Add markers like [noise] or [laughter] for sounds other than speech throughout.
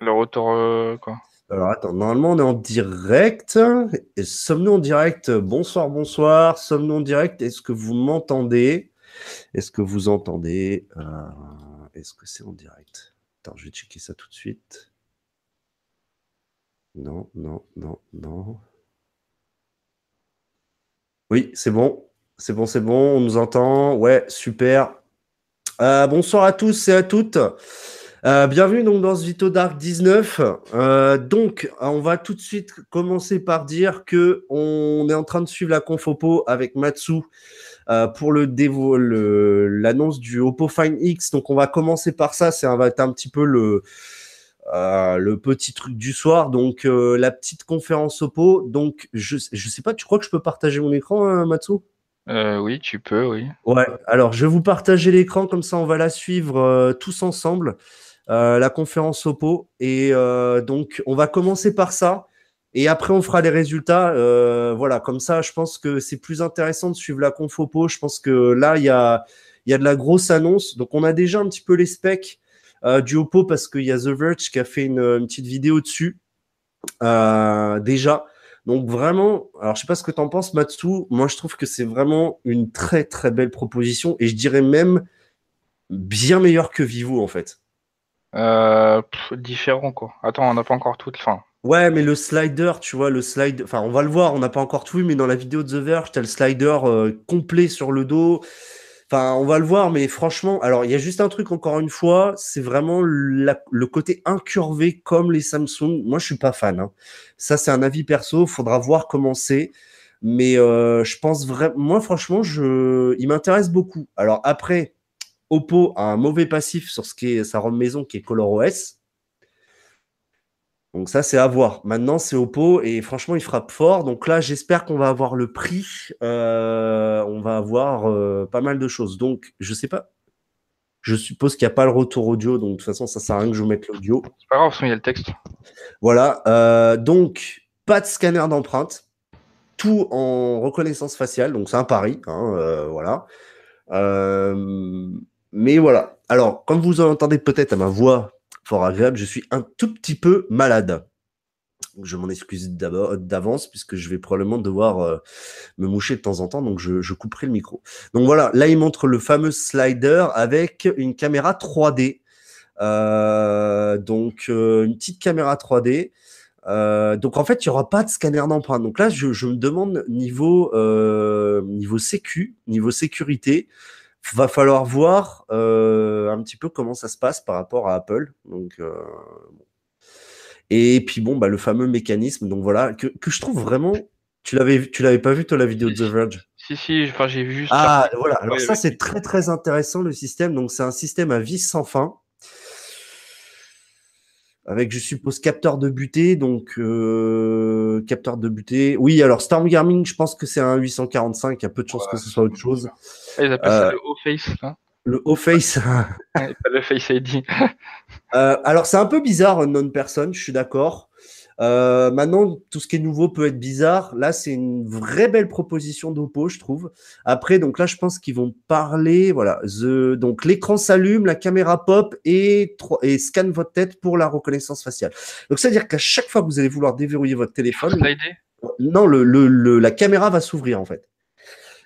Le retour, euh, quoi. Alors attends, normalement on est en direct. Sommes-nous en direct? Bonsoir, bonsoir. Sommes-nous en direct? Est-ce que vous m'entendez? Est-ce que vous entendez? Euh, Est-ce que c'est en direct? Attends, je vais checker ça tout de suite. Non, non, non, non. Oui, c'est bon. C'est bon, c'est bon. On nous entend. Ouais, super. Euh, bonsoir à tous et à toutes. Euh, bienvenue donc dans ce Vito Dark 19. Euh, donc, on va tout de suite commencer par dire que on est en train de suivre la confopo avec Matsu pour le l'annonce du Oppo Find X. Donc, on va commencer par ça. C'est va être un petit peu le le petit truc du soir. Donc, la petite conférence Oppo. Donc, je je sais pas. Tu crois que je peux partager mon écran, hein, Matsu? Euh, oui, tu peux, oui. Ouais, alors je vais vous partager l'écran, comme ça on va la suivre euh, tous ensemble, euh, la conférence Oppo. Et donc on va commencer par ça, et après on fera les résultats. voilà, comme ça je pense que c'est plus intéressant de suivre la conf Oppo. Je pense que là il y a, de la grosse annonce. Donc on a déjà un petit peu les specs du Oppo parce qu'il y a The Verge qui a fait une, une petite vidéo dessus. déjà. Donc vraiment, alors je sais pas ce que tu en penses, Matsu. Moi, je trouve que c'est vraiment une très très belle proposition et je dirais même bien meilleure que Vivo en fait. Euh, différent quoi. Attends, on n'a pas encore tout. Enfin. Ouais, mais le slider, tu vois, le slide. Enfin, on va le voir. On n'a pas encore tout vu, mais dans la vidéo de The Verge, as le slider euh, complet sur le dos. Enfin, on va le voir, mais franchement, alors il y a juste un truc encore une fois, c'est vraiment le côté incurvé comme les Samsung. Moi, je suis pas fan. Hein. Ça, c'est un avis perso. Faudra voir comment c'est. Mais euh, je pense vraiment, moi, franchement, je, il m'intéresse beaucoup. Alors après, Oppo a un mauvais passif sur ce qui est sa ROM maison qui est ColorOS. Donc ça, c'est à voir. Maintenant, c'est Oppo et franchement, il frappe fort. Donc là, j'espère qu'on va avoir le prix. Euh, on va avoir euh, pas mal de choses. Donc, je sais pas. Je suppose qu'il n'y a pas le retour audio. Donc, de toute façon, ça sert à rien que je mette l'audio. C'est pas grave, il y a le texte. Voilà. Euh, donc, pas de scanner d'empreinte. Tout en reconnaissance faciale. Donc, c'est un pari. Hein, voilà. Mais voilà. Alors, comme vous en entendez peut-être à ma voix fort agréable. Je suis un tout petit peu malade. Je m'en excuse d'avance puisque je vais probablement devoir euh, me moucher de temps en temps, donc je, couperai le micro. Donc voilà, là il montre le fameux slider avec une caméra 3D. Euh, donc euh, une petite caméra 3D. donc en fait, il n'y aura pas de scanner d'empreinte. Donc là, je, je, me demande niveau niveau sécu, niveau sécurité, va falloir voir euh, un petit peu comment ça se passe par rapport à Apple. Donc, euh, Et puis bon, bah, le fameux mécanisme, donc voilà, que, que je trouve vraiment. Tu l'avais, tu l'avais pas vu toi la vidéo de The Verge? Si si, enfin j'ai vu juste. Ah voilà, alors ça c'est très très intéressant le système. Donc c'est un système à vis sans fin avec, je suppose, capteur de butée. Donc, euh, capteur de butée. Oui, alors Storm Gaming, je pense que c'est un 845. Il y a peu de chances que ce soit autre chose. Ah, ils appellent ça euh, le O-Face. Hein le O-Face. le Face ID. [laughs] euh, alors, c'est un peu bizarre, non-person, je suis d'accord. Euh, maintenant, tout ce qui est nouveau peut être bizarre. Là, c'est une vraie belle proposition d'Oppo, je trouve. Après, donc là, je pense qu'ils vont parler. Voilà, the, donc l'écran s'allume, la caméra pop et, et scanne votre tête pour la reconnaissance faciale. Donc, c'est-à-dire qu'à chaque fois que vous allez vouloir déverrouiller votre téléphone, non, le, le, la caméra va s'ouvrir en fait.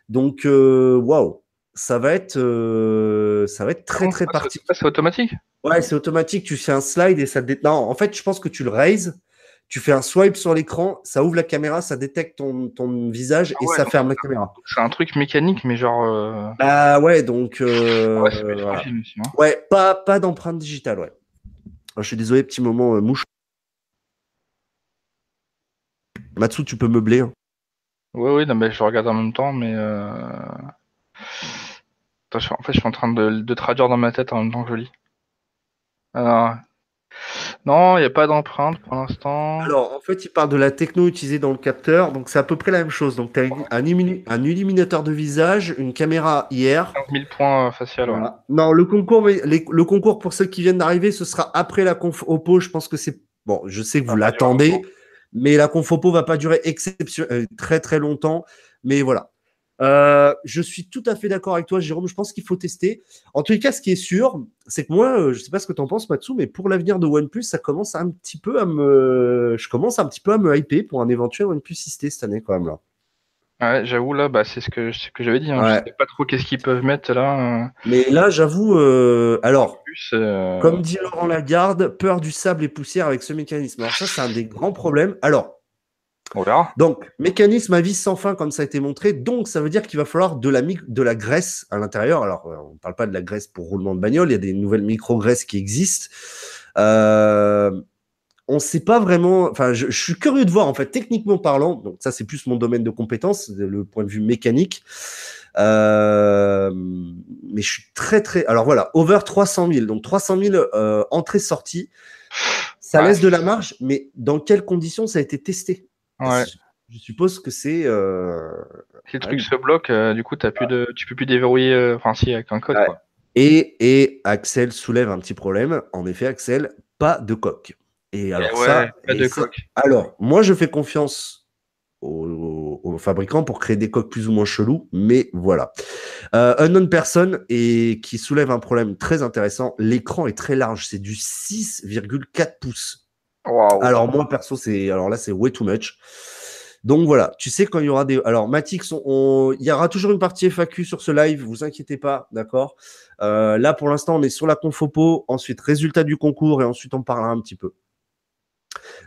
Donc, euh, waouh. Ça va être, euh, ça va être très très particulier. C'est automatique? Ouais, c'est automatique. Tu fais un slide et ça. Dé... Non, en fait, je pense que tu le raises tu fais un swipe sur l'écran, ça ouvre la caméra, ça détecte ton, ton visage et ah ça ferme la caméra. C'est un truc mécanique, mais genre. Euh... Ah ouais, donc. Euh, ouais, hein. pas, pas d'empreinte digitale, ouais. je suis désolé, petit moment euh, mouche. Matsu, tu peux meubler. Hein. Oui, oui, non, mais je regarde en même temps, mais. Euh... Attends, en fait, je suis en train de, de, traduire dans ma tête en même temps que je lis. Alors, non, il n'y a pas d'empreinte pour l'instant. Alors, en fait, il parle de la techno utilisée dans le capteur. Donc, c'est à peu près la même chose. Donc, tu as un, illuminateur de visage, une caméra IR. 15 000 points facial. Non, le concours, le concours pour ceux qui viennent d'arriver, ce sera après la conf Oppo. Je pense que c'est. Bon, je sais que vous l'attendez, mais la conf Oppo va pas durer exception... Euh, très très longtemps. Mais voilà. Euh, je suis tout à fait d'accord avec toi, Jérôme. Je pense qu'il faut tester. En tout cas, ce qui est sûr, c'est que moi, euh, je sais pas ce que tu en penses, Matsu, mais pour l'avenir de OnePlus, ça commence un petit peu à me, je commence un petit peu à me hyper pour un éventuel OnePlus 6T cette année quand même là. Ouais, j'avoue là, bah, c'est ce que, ce que j'avais dit. Hein. Je sais pas trop qu'est-ce qu'ils peuvent mettre là. euh, Mais là, j'avoue, euh, alors, plus, euh, comme dit Laurent Lagarde, peur du sable et poussière avec ce mécanisme. Alors ça, c'est un des grands problèmes. Alors, On verra. Donc, mécanisme à vis sans fin, comme ça a été montré. Donc, ça veut dire qu'il va falloir de la, de la graisse à l'intérieur. Alors, euh, on ne parle pas de la graisse pour roulement de bagnole. Il y a des nouvelles micro-graisses qui existent. Euh, on ne sait pas vraiment. Enfin, je, je suis curieux de voir, en fait, techniquement parlant. Donc, ça, c'est plus mon domaine de compétence, le point de vue mécanique. Euh, mais je suis très, très. Alors, voilà, over 300 000. Donc, 300 000 euh, entrées-sorties. Ça Ouais. laisse de la marge, mais dans quelles conditions ça a été testé? Ouais. je suppose que c'est. euh, Si le truc se bloque, euh, du coup, t'as plus de, tu peux plus déverrouiller. euh, Enfin, si, avec un code. Ouais. Quoi. Et, et Axel soulève un petit problème. En effet, Axel, pas de coque. Et alors Eh ouais, ça, pas et de ça- coque. Alors, moi, je fais confiance aux, aux fabricants pour créer des coques plus ou moins chelous, mais voilà. Euh, Unknown Person et qui soulève un problème très intéressant. L'écran est très large, c'est du 6,4 pouces. Alors moi perso c'est alors là c'est way too much. Donc voilà, tu sais quand il y aura des alors Matix on, il y aura toujours une partie FAQ sur ce live, vous inquiétez pas, d'accord? Euh, Là pour l'instant on est sur la confopo, ensuite résultat du concours et ensuite on parlera un petit peu.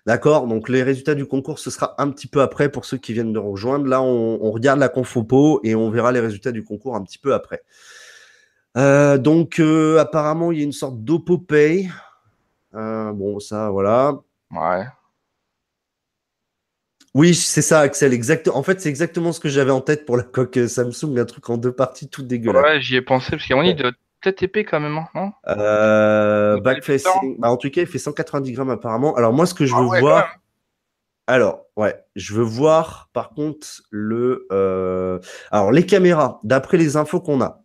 D'accord? Donc les résultats du concours ce sera un petit peu après pour ceux qui viennent de rejoindre. Là on, regarde la confopo et on verra les résultats du concours un petit peu après. Euh, donc euh, apparemment il y a une sorte d'Oppo Pay. Euh, bon ça voilà. Ouais. Oui, c'est ça, Axel. Exact. En fait, c'est exactement ce que j'avais en tête pour la coque euh, Samsung, un truc en deux parties, tout dégueulasse. Ouais, j'y ai pensé parce qu'à mon il doit peut-être épais quand même, hein, non? Euh, backfacing. Bah, en tout cas, il fait 190 grammes apparemment. Alors moi, ce que je Ah veux ouais, voir. Alors, ouais, je veux voir par contre le. euh, Alors, les caméras, d'après les infos qu'on a,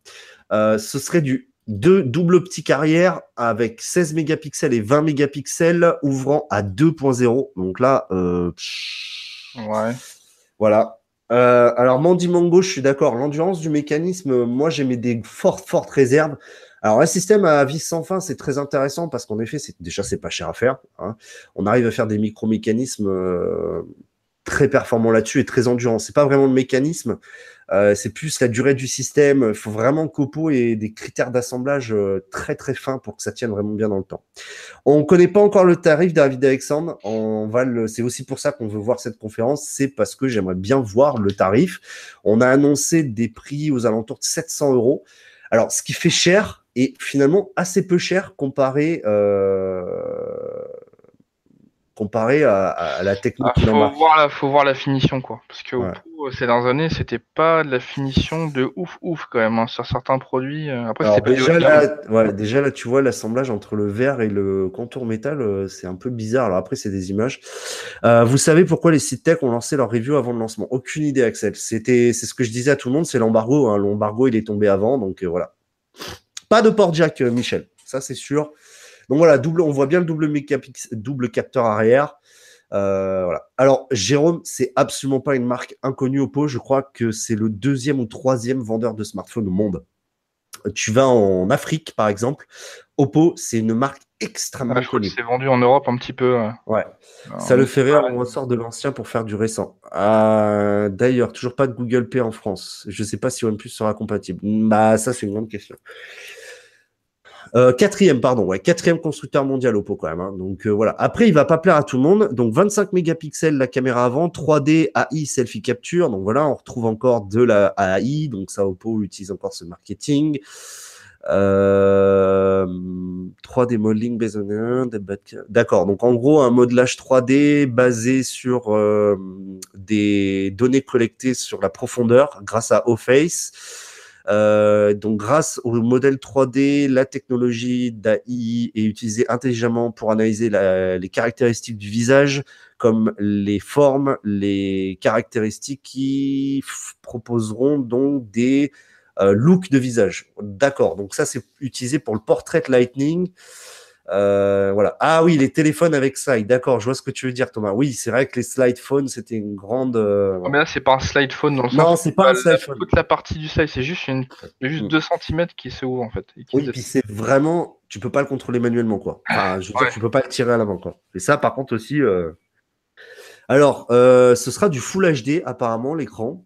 euh, ce serait du deux double optique arrière avec 16 mégapixels et 20 mégapixels ouvrant à 2.0. Donc là, euh, Ouais. Voilà. Euh, alors, Mandy Mango, je suis d'accord. L'endurance du mécanisme, moi, j'ai mis des fortes, fortes réserves. Alors, un système à vis sans fin, c'est très intéressant parce qu'en effet, c'est déjà, c'est pas cher à faire. hein. On arrive à faire des micro-mécanismes euh, très performants là-dessus et très endurants. C'est pas vraiment le mécanisme, euh, c'est plus la durée du système. Il faut vraiment qu'Oppo ait des critères d'assemblage euh, très, très fins pour que ça tienne vraiment bien dans le temps. On connaît pas encore le tarif David Alexandre. On va le, c'est aussi pour ça qu'on veut voir cette conférence. C'est parce que j'aimerais bien voir le tarif. On a annoncé des prix aux alentours de 700 euros. Alors, ce qui fait cher et finalement assez peu cher comparé, euh, comparé à, à la techno Ah, qu'il en faut voir la, faut voir la finition quoi, parce que Ouais. Euh, ces dernières années, c'était pas de la finition de ouf ouf quand même hein, sur certains produits. euh, Après, Alors pas déjà là, ouais, déjà là, tu vois l'assemblage entre le verre et le contour métal, euh, c'est un peu bizarre. Alors après, c'est des images. Euh, vous savez pourquoi les sites tech ont lancé leur review avant le lancement? Aucune idée, Axel. C'était, c'est ce que je disais à tout le monde, c'est l'embargo. Hein. L'embargo, il est tombé avant, donc euh, voilà. Pas de port jack, euh, Michel. Ça, c'est sûr. Donc voilà, double, on voit bien le double, double capteur arrière. Euh, voilà. Alors, Jérôme, c'est absolument pas une marque inconnue Oppo. Je crois que c'est le deuxième ou troisième vendeur de smartphones au monde. Tu vas en Afrique, par exemple. Oppo, c'est une marque extrêmement Ah, je connue. c'est vendu en Europe un petit peu. euh. Ouais. Alors, Ça le fait rire, on ressort de l'ancien pour faire du récent. Ah, D'ailleurs, toujours pas de Google Pay en France. Je sais pas si OnePlus sera compatible. Bah, ça, c'est une grande question. Euh, quatrième, pardon, ouais, quatrième constructeur mondial Oppo quand même. hein. Donc euh, voilà. Après, il va pas plaire à tout le monde. Donc 25 mégapixels la caméra avant, 3D AI selfie capture. Donc voilà, on retrouve encore de la AI. Donc ça, Oppo utilise encore ce marketing. Euh, 3D modeling based on D'accord. Donc en gros, un modelage 3D basé sur euh, des données collectées sur la profondeur grâce à OFace. Euh, donc grâce au modèle 3D, la technologie d'AI est utilisée intelligemment pour analyser les caractéristiques du visage, comme les formes, les caractéristiques qui proposeront donc des euh, looks de visage. D'accord. Donc ça c'est utilisé pour le portrait lightning. Euh, voilà. Ah oui, les téléphones avec slide. D'accord, je vois ce que tu veux dire, Thomas. Oui, c'est vrai que les slide phones, c'était une grande. euh, Oh, mais là, c'est pas un slide phone dans le Non, c'est pas un la- slide phone. Toute la partie du slide, c'est juste, une... juste Mm. 2 cm qui se ouvre en fait. et qui Oui, puis c'est vraiment, tu peux pas le contrôler manuellement, quoi. Enfin, je veux dire, tu peux pas le tirer à l'avant, quoi. Et ça, par contre aussi. euh, Alors, ce sera du Full HD apparemment l'écran.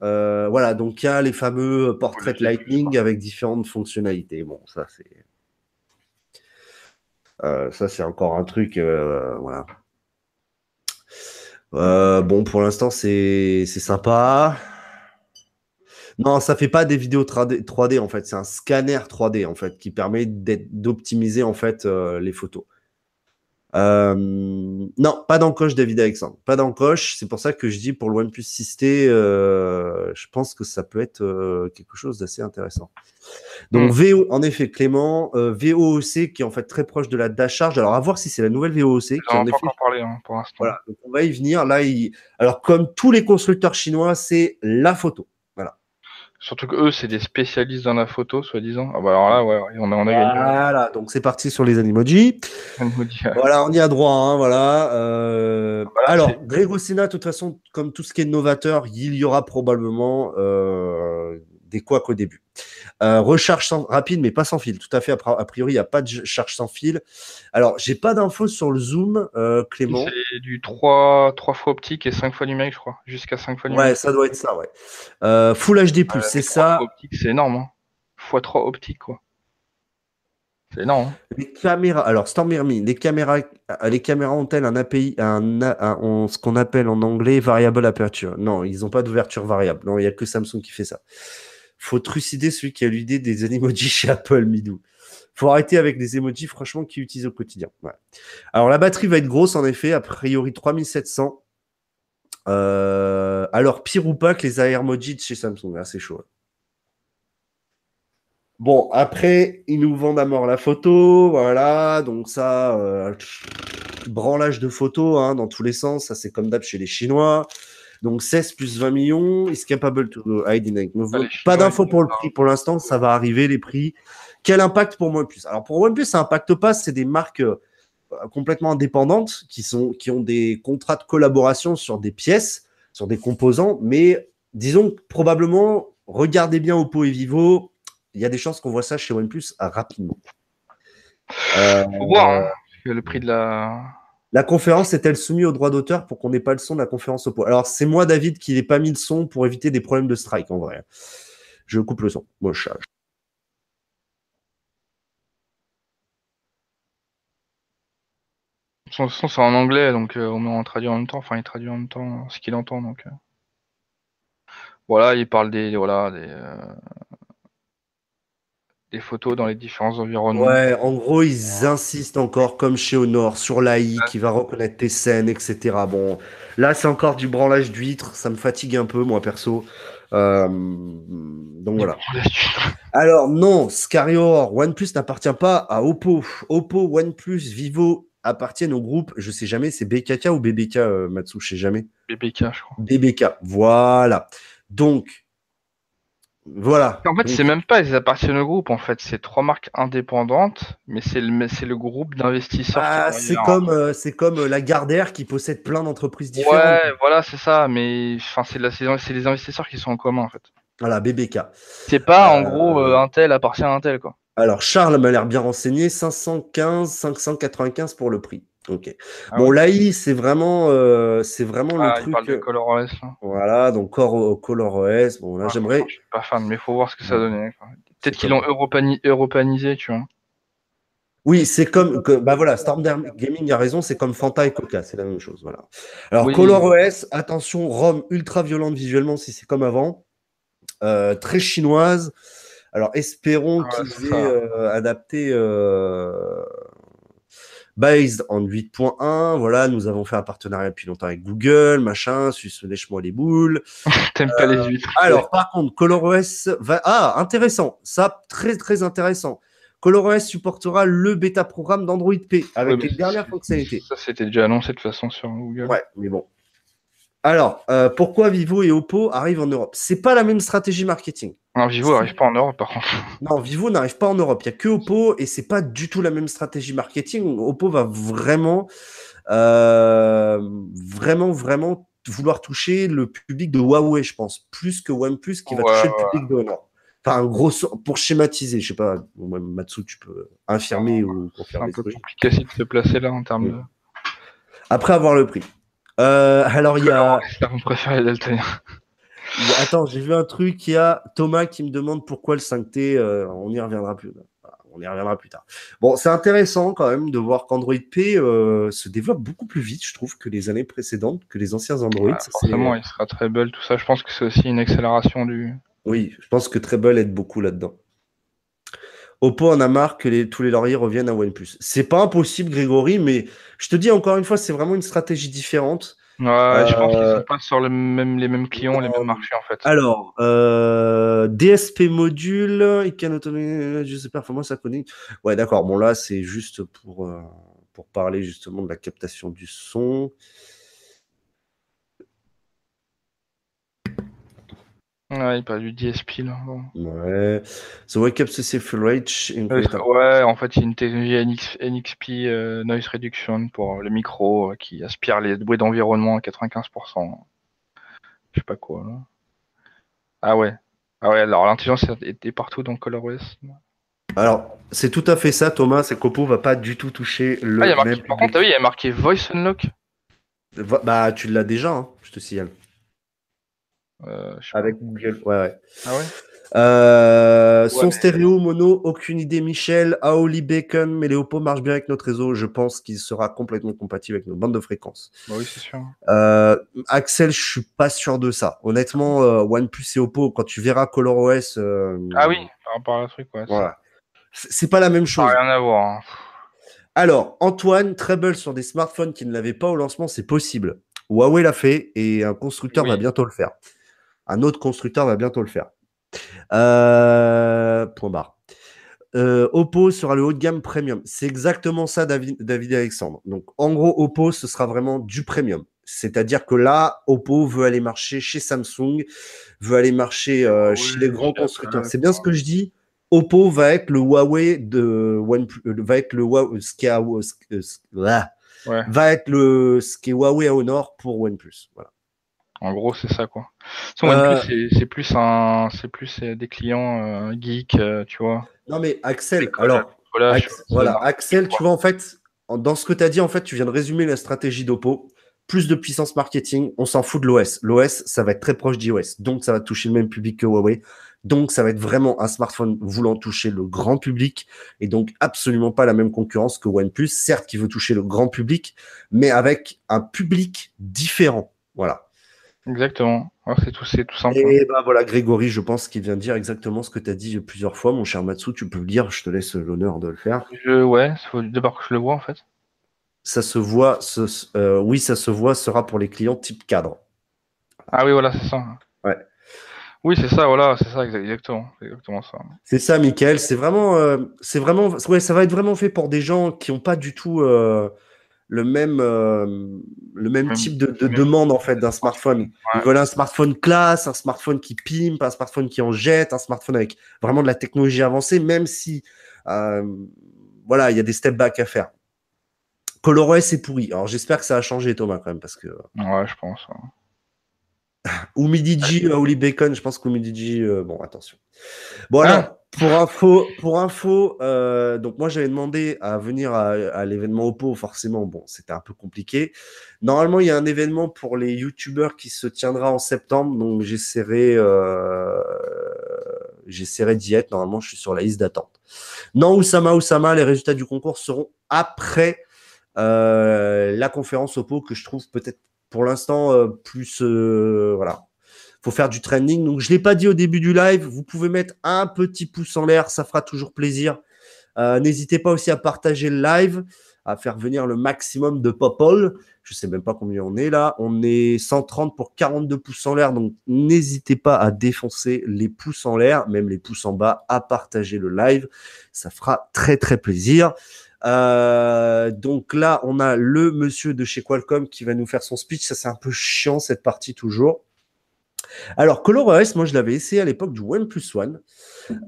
Voilà, donc il y a les fameux portraits Lightning avec différentes fonctionnalités. Bon, ça c'est, ça c'est encore un truc, euh, voilà. Euh, bon, pour l'instant c'est sympa. Non, ça fait pas des vidéos 3D, 3D en fait, c'est un scanner 3D en fait qui permet d'optimiser en fait euh, les photos. Euh, non, pas d'encoche David Alexandre, pas d'encoche. C'est pour ça que je dis pour le OnePlus 6T, euh, je pense que ça peut être euh, quelque chose d'assez intéressant. Donc Mm. VO, en effet, Clément, euh, VOOC qui est en fait très proche de la dash charge. Alors à voir si c'est la nouvelle VOOC qui en effet encore parlé hein, pour l'instant. voilà, donc on va y venir. Là, il... alors comme tous les constructeurs chinois, c'est la photo. Surtout que eux, c'est des spécialistes dans la photo, soi-disant. Ah bah alors là, ouais, on a, on a gagné. Voilà, donc c'est parti sur les Animoji. Dit, euh, Voilà, on y a droit. hein, voilà. Euh, Voilà, alors, Grégo Sena, de toute façon, comme tout ce qui est novateur, il y aura probablement euh, des couacs au début. Euh, recharge sans- rapide, mais pas sans fil. Tout à fait. A pri- a priori, il n'y a pas de charge sans fil. Alors, j'ai pas d'infos sur le zoom, euh, Clément. C'est du 3, 3 fois optique et 5 fois numérique, je crois. Jusqu'à 5 fois Ouais, numérique. ça doit être ça, ouais. Euh, Full HD+, c'est ça. fois optique, c'est énorme. Hein. Fois 3 optique, quoi. C'est énorme. hein. Les caméras, alors Storm Hermine, les caméras, les caméras ont-elles un API, un, un- un- ce qu'on appelle en anglais variable aperture? Non, ils n'ont pas d'ouverture variable. Non, il n'y a que Samsung qui fait ça. Faut trucider celui qui a l'idée des [laughs] emojis chez Apple, Midou. Faut arrêter avec les emojis, franchement, qu'ils utilisent au quotidien. Alors la batterie va être grosse, en effet, a priori 3700. Euh, alors pire ou pas que les AirMojis de chez Samsung, là, c'est chaud. hein. Bon, après, ils nous vendent à mort la photo, voilà, donc ça, euh, branlage de photos hein, dans tous les sens, ça c'est comme d'hab chez les Chinois. Donc 16 plus 20 millions, is capable to hide in Pas d'infos pour le prix pour l'instant, ça va arriver les prix. Quel impact pour OnePlus? Alors pour OnePlus, ça impacte pas, c'est des marques euh, complètement indépendantes qui, sont, qui ont des contrats de collaboration sur des pièces, sur des composants, mais disons que probablement, regardez bien Oppo et Vivo, il y a des chances qu'on voit ça chez OnePlus rapidement. Euh, Faut voir, hein, le prix de la. La conférence est-elle soumise au droit d'auteur pour qu'on n'ait pas le son de la conférence Oppo? Alors, c'est moi, David, qui n'ai pas mis le son pour éviter des problèmes de strike, en vrai. Je coupe le son. Toute façon, c'est en anglais, donc euh, on met en traduit en même temps. Enfin, il traduit en même temps ce qu'il entend, donc. euh. Voilà, il parle des, voilà, des, euh, des photos dans les différents environnements. Ouais, en gros, ils insistent encore, comme chez Honor, sur l'AI qui va reconnaître tes scènes, etc. Bon, là, c'est encore du branlage d'huîtres. Ça me fatigue un peu, moi, perso. Euh, donc voilà. Alors non, Scarior, OnePlus n'appartient pas à Oppo. Oppo, OnePlus, Vivo appartiennent au groupe, je sais jamais, c'est BKK ou BBK, euh, Matsu, je sais jamais. BBK, je crois. BBK, voilà. Donc, voilà. En fait, c'est même pas, ils appartiennent au groupe, en fait. C'est trois marques indépendantes, mais c'est le, mais c'est le groupe d'investisseurs. ah, c'est comme, euh, c'est comme euh, la Gardère qui possède plein d'entreprises différentes. Ouais, voilà, c'est ça, mais enfin, c'est la- c'est c'est les investisseurs qui sont en commun, en fait. Voilà, BBK. C'est pas, en Euh, gros, euh, un tel appartient à un tel, quoi. Alors, Charles m'a l'air bien renseigné, 515, 595 pour le prix. Ok. Ah bon, l'AI, c'est vraiment, euh, c'est vraiment Ah, le il truc. parle de ColorOS, là. Voilà, donc Core, ColorOS. Bon, là, Ah, j'aimerais. Je suis pas fan, mais faut voir ce que ça Ouais. donnait. quoi. Peut-être qu'ils l'ont europani- europanisé, tu vois. Oui, c'est comme. Que, bah voilà, Storm Gaming a raison, c'est comme Fanta et Coca, c'est la même chose. Voilà. Alors, Oui. ColorOS, attention, ROM ultra violente visuellement si c'est comme avant. Euh, très chinoise. Alors, espérons Ah ouais, qu'ils aient euh, adapté. Euh, based en 8.1. Voilà, nous avons fait un partenariat depuis longtemps avec Google, machin, suce lèche-moi les boules. [laughs] T'aimes pas les huîtres. Alors, par contre, ColorOS va. Ah, intéressant. Ça, très, très intéressant. ColorOS supportera le bêta programme d'Android P avec Ouais, les dernières fonctionnalités. Ça, c'était déjà annoncé de toute façon sur Google. Ouais, mais bon. Alors, euh, pourquoi Vivo et Oppo arrivent en Europe? C'est pas la même stratégie marketing. Non, Vivo n'arrive pas en Europe, par contre. [laughs] Non, Vivo n'arrive pas en Europe. Il n'y a que Oppo et c'est pas du tout la même stratégie marketing. Oppo va vraiment, euh, vraiment, vraiment vouloir toucher le public de Huawei, je pense, plus que OnePlus qui va Ouais, toucher ouais. le public de Honor. Enfin, gros, pour schématiser, je sais pas, Matsu, tu peux infirmer ou C'est confirmer. un ce peu compliqué de se placer là en termes de. Après avoir le prix. Euh, alors, il y a. On préfère les daltoniens. il y a- Attends, j'ai vu un truc. Il y a Thomas qui me demande pourquoi le 5T. euh, on y reviendra plus. Voilà, On y reviendra plus tard. Bon, c'est intéressant quand même de voir qu'Android P euh, se développe beaucoup plus vite, je trouve, que les années précédentes, que les anciens Android. C'est- forcément, il sera très belle, tout ça. Je pense que c'est aussi une accélération du. Oui, je pense que Treble aide beaucoup là-dedans. Oppo en a marre que les- tous les lauriers reviennent à OnePlus. C'est pas impossible, Grégory, mais je te dis encore une fois, c'est vraiment une stratégie différente. Ouais, je pense qu'ils Euh, sont pas sur le même, les mêmes clients, les mêmes marchés en fait. Alors, euh, DSP module, il can automate just the performance happening. Ouais, d'accord. Bon, là, c'est juste pour, euh, pour parler justement de la captation du son. Ouais, il parle du DSP là. Ouais. The wake up CC full rate. in- Ouais, en fait, a une technologie NX, NXP euh, Noise Reduction pour euh, le micro euh, qui aspire les bruits d'environnement à 95%. Je sais pas quoi. Là. Ah ouais. Ah ouais, alors l'intelligence est partout dans ColorOS. Alors, c'est tout à fait ça, Thomas. C'est qu'Oppo va pas du tout toucher le Ah, il y a marqué, même par contre, t'as vu, il y a marqué Voice Unlock. Va- Bah, tu l'as déjà, hein, je te signale. Euh. Avec Google. Ouais, ouais. Ah ouais? Euh, son stéréo, mono, aucune idée, Michel. Aoli Bacon, mais les Oppo marchent bien avec notre réseau. Je pense qu'il sera complètement compatible avec nos bandes de fréquences. Bah oui, c'est sûr. Euh, Axel, je suis pas sûr de ça. Honnêtement, euh, OnePlus et Oppo, quand tu verras ColorOS, euh, Ah oui, par rapport à la truc, ouais. voilà. C'est pas la même chose. rien à voir. hein. Alors, Antoine, Treble sur des smartphones qui ne l'avaient pas au lancement, c'est possible. Huawei l'a fait et un constructeur Oui. va bientôt le faire. Un autre constructeur va bientôt le faire. Euh, point barre. Euh, Oppo sera le haut de gamme premium. C'est exactement ça, David, David et Alexandre. Donc, en gros, Oppo, ce sera vraiment du premium. C'est-à-dire que là, Oppo veut aller marcher chez Samsung, veut aller marcher euh, Oui, chez les grands constructeurs. C'est bien ce que je dis. Oppo va être le Huawei de OnePlus, va être le Huawei, ce qui a- ce- ce- ah, Ouais, va être le ce qui est Huawei à Honor pour OnePlus. Voilà. En gros, c'est ça, quoi. Son Euh, OnePlus, c'est- plus un, c'est plus euh, des clients euh, geeks, tu vois. Non mais Axel, alors Voilà, Ax- je- voilà, Axel, tu vois en fait, dans ce que tu as dit en fait, tu viens de résumer la stratégie d'Oppo. Plus de puissance marketing, on s'en fout de l'OS. L'OS, ça va être très proche d'iOS, donc ça va toucher le même public que Huawei. Donc ça va être vraiment un smartphone voulant toucher le grand public et donc absolument pas la même concurrence que OnePlus. Certes, qui veut toucher le grand public, mais avec un public différent. Voilà. Exactement. C'est tout, c'est tout simple. Et ben voilà, Grégory, je pense qu'il vient de dire exactement ce que tu as dit plusieurs fois, mon cher Matsu. Tu peux le dire, je te laisse l'honneur de le faire. Je, ouais, faut d'abord que je le vois, en fait. Ça se voit, ce- euh, oui, ça se voit, sera pour les clients type cadre. Ah oui, voilà, c'est ça. Ouais. Oui, c'est ça, voilà, c'est ça, exa- exactement. C'est exactement ça. C'est ça, Michael. C'est vraiment, euh, c'est vraiment, ouais, ça va être vraiment fait pour des gens qui n'ont pas du tout euh, le même, euh, le même Même- type de, de même- demande en fait d'un smartphone. Ils veulent un smartphone classe, un smartphone qui pimpe, un smartphone qui en jette, un smartphone avec vraiment de la technologie avancée, même si, euh, voilà, il y a des step back à faire. ColorOS est pourri. Alors j'espère que ça a changé, Thomas, quand même, parce que Ouais, je pense. Humidigi, euh, Oli Bacon, je pense qu'Humidigi, euh, bon, attention. Bon, Ah. alors, pour info, pour info euh, donc moi j'avais demandé à venir à, à l'événement Oppo, forcément, bon, c'était un peu compliqué. Normalement, il y a un événement pour les youtubeurs qui se tiendra en septembre, donc j'essaierai, euh, j'essaierai d'y être. Normalement, je suis sur la liste d'attente. Non, Oussama, Oussama, les résultats du concours seront après euh, la conférence Oppo que je trouve peut-être pour l'instant euh, plus euh, voilà. Faut faire du trending. Donc je l'ai pas dit au début du live vous pouvez mettre un petit pouce en l'air ça fera toujours plaisir. Euh, n'hésitez pas aussi à partager le live à faire venir le maximum de popol je sais même pas combien on est là. On est 130 pour 42 pouces en l'air. Donc n'hésitez pas à défoncer les pouces en l'air même les pouces en bas à partager le live. Ça fera très très plaisir euh, donc là, on a le monsieur de chez Qualcomm qui va nous faire son speech. Ça, c'est un peu chiant cette partie toujours. Alors, ColorOS, moi, je l'avais essayé à l'époque du OnePlus One.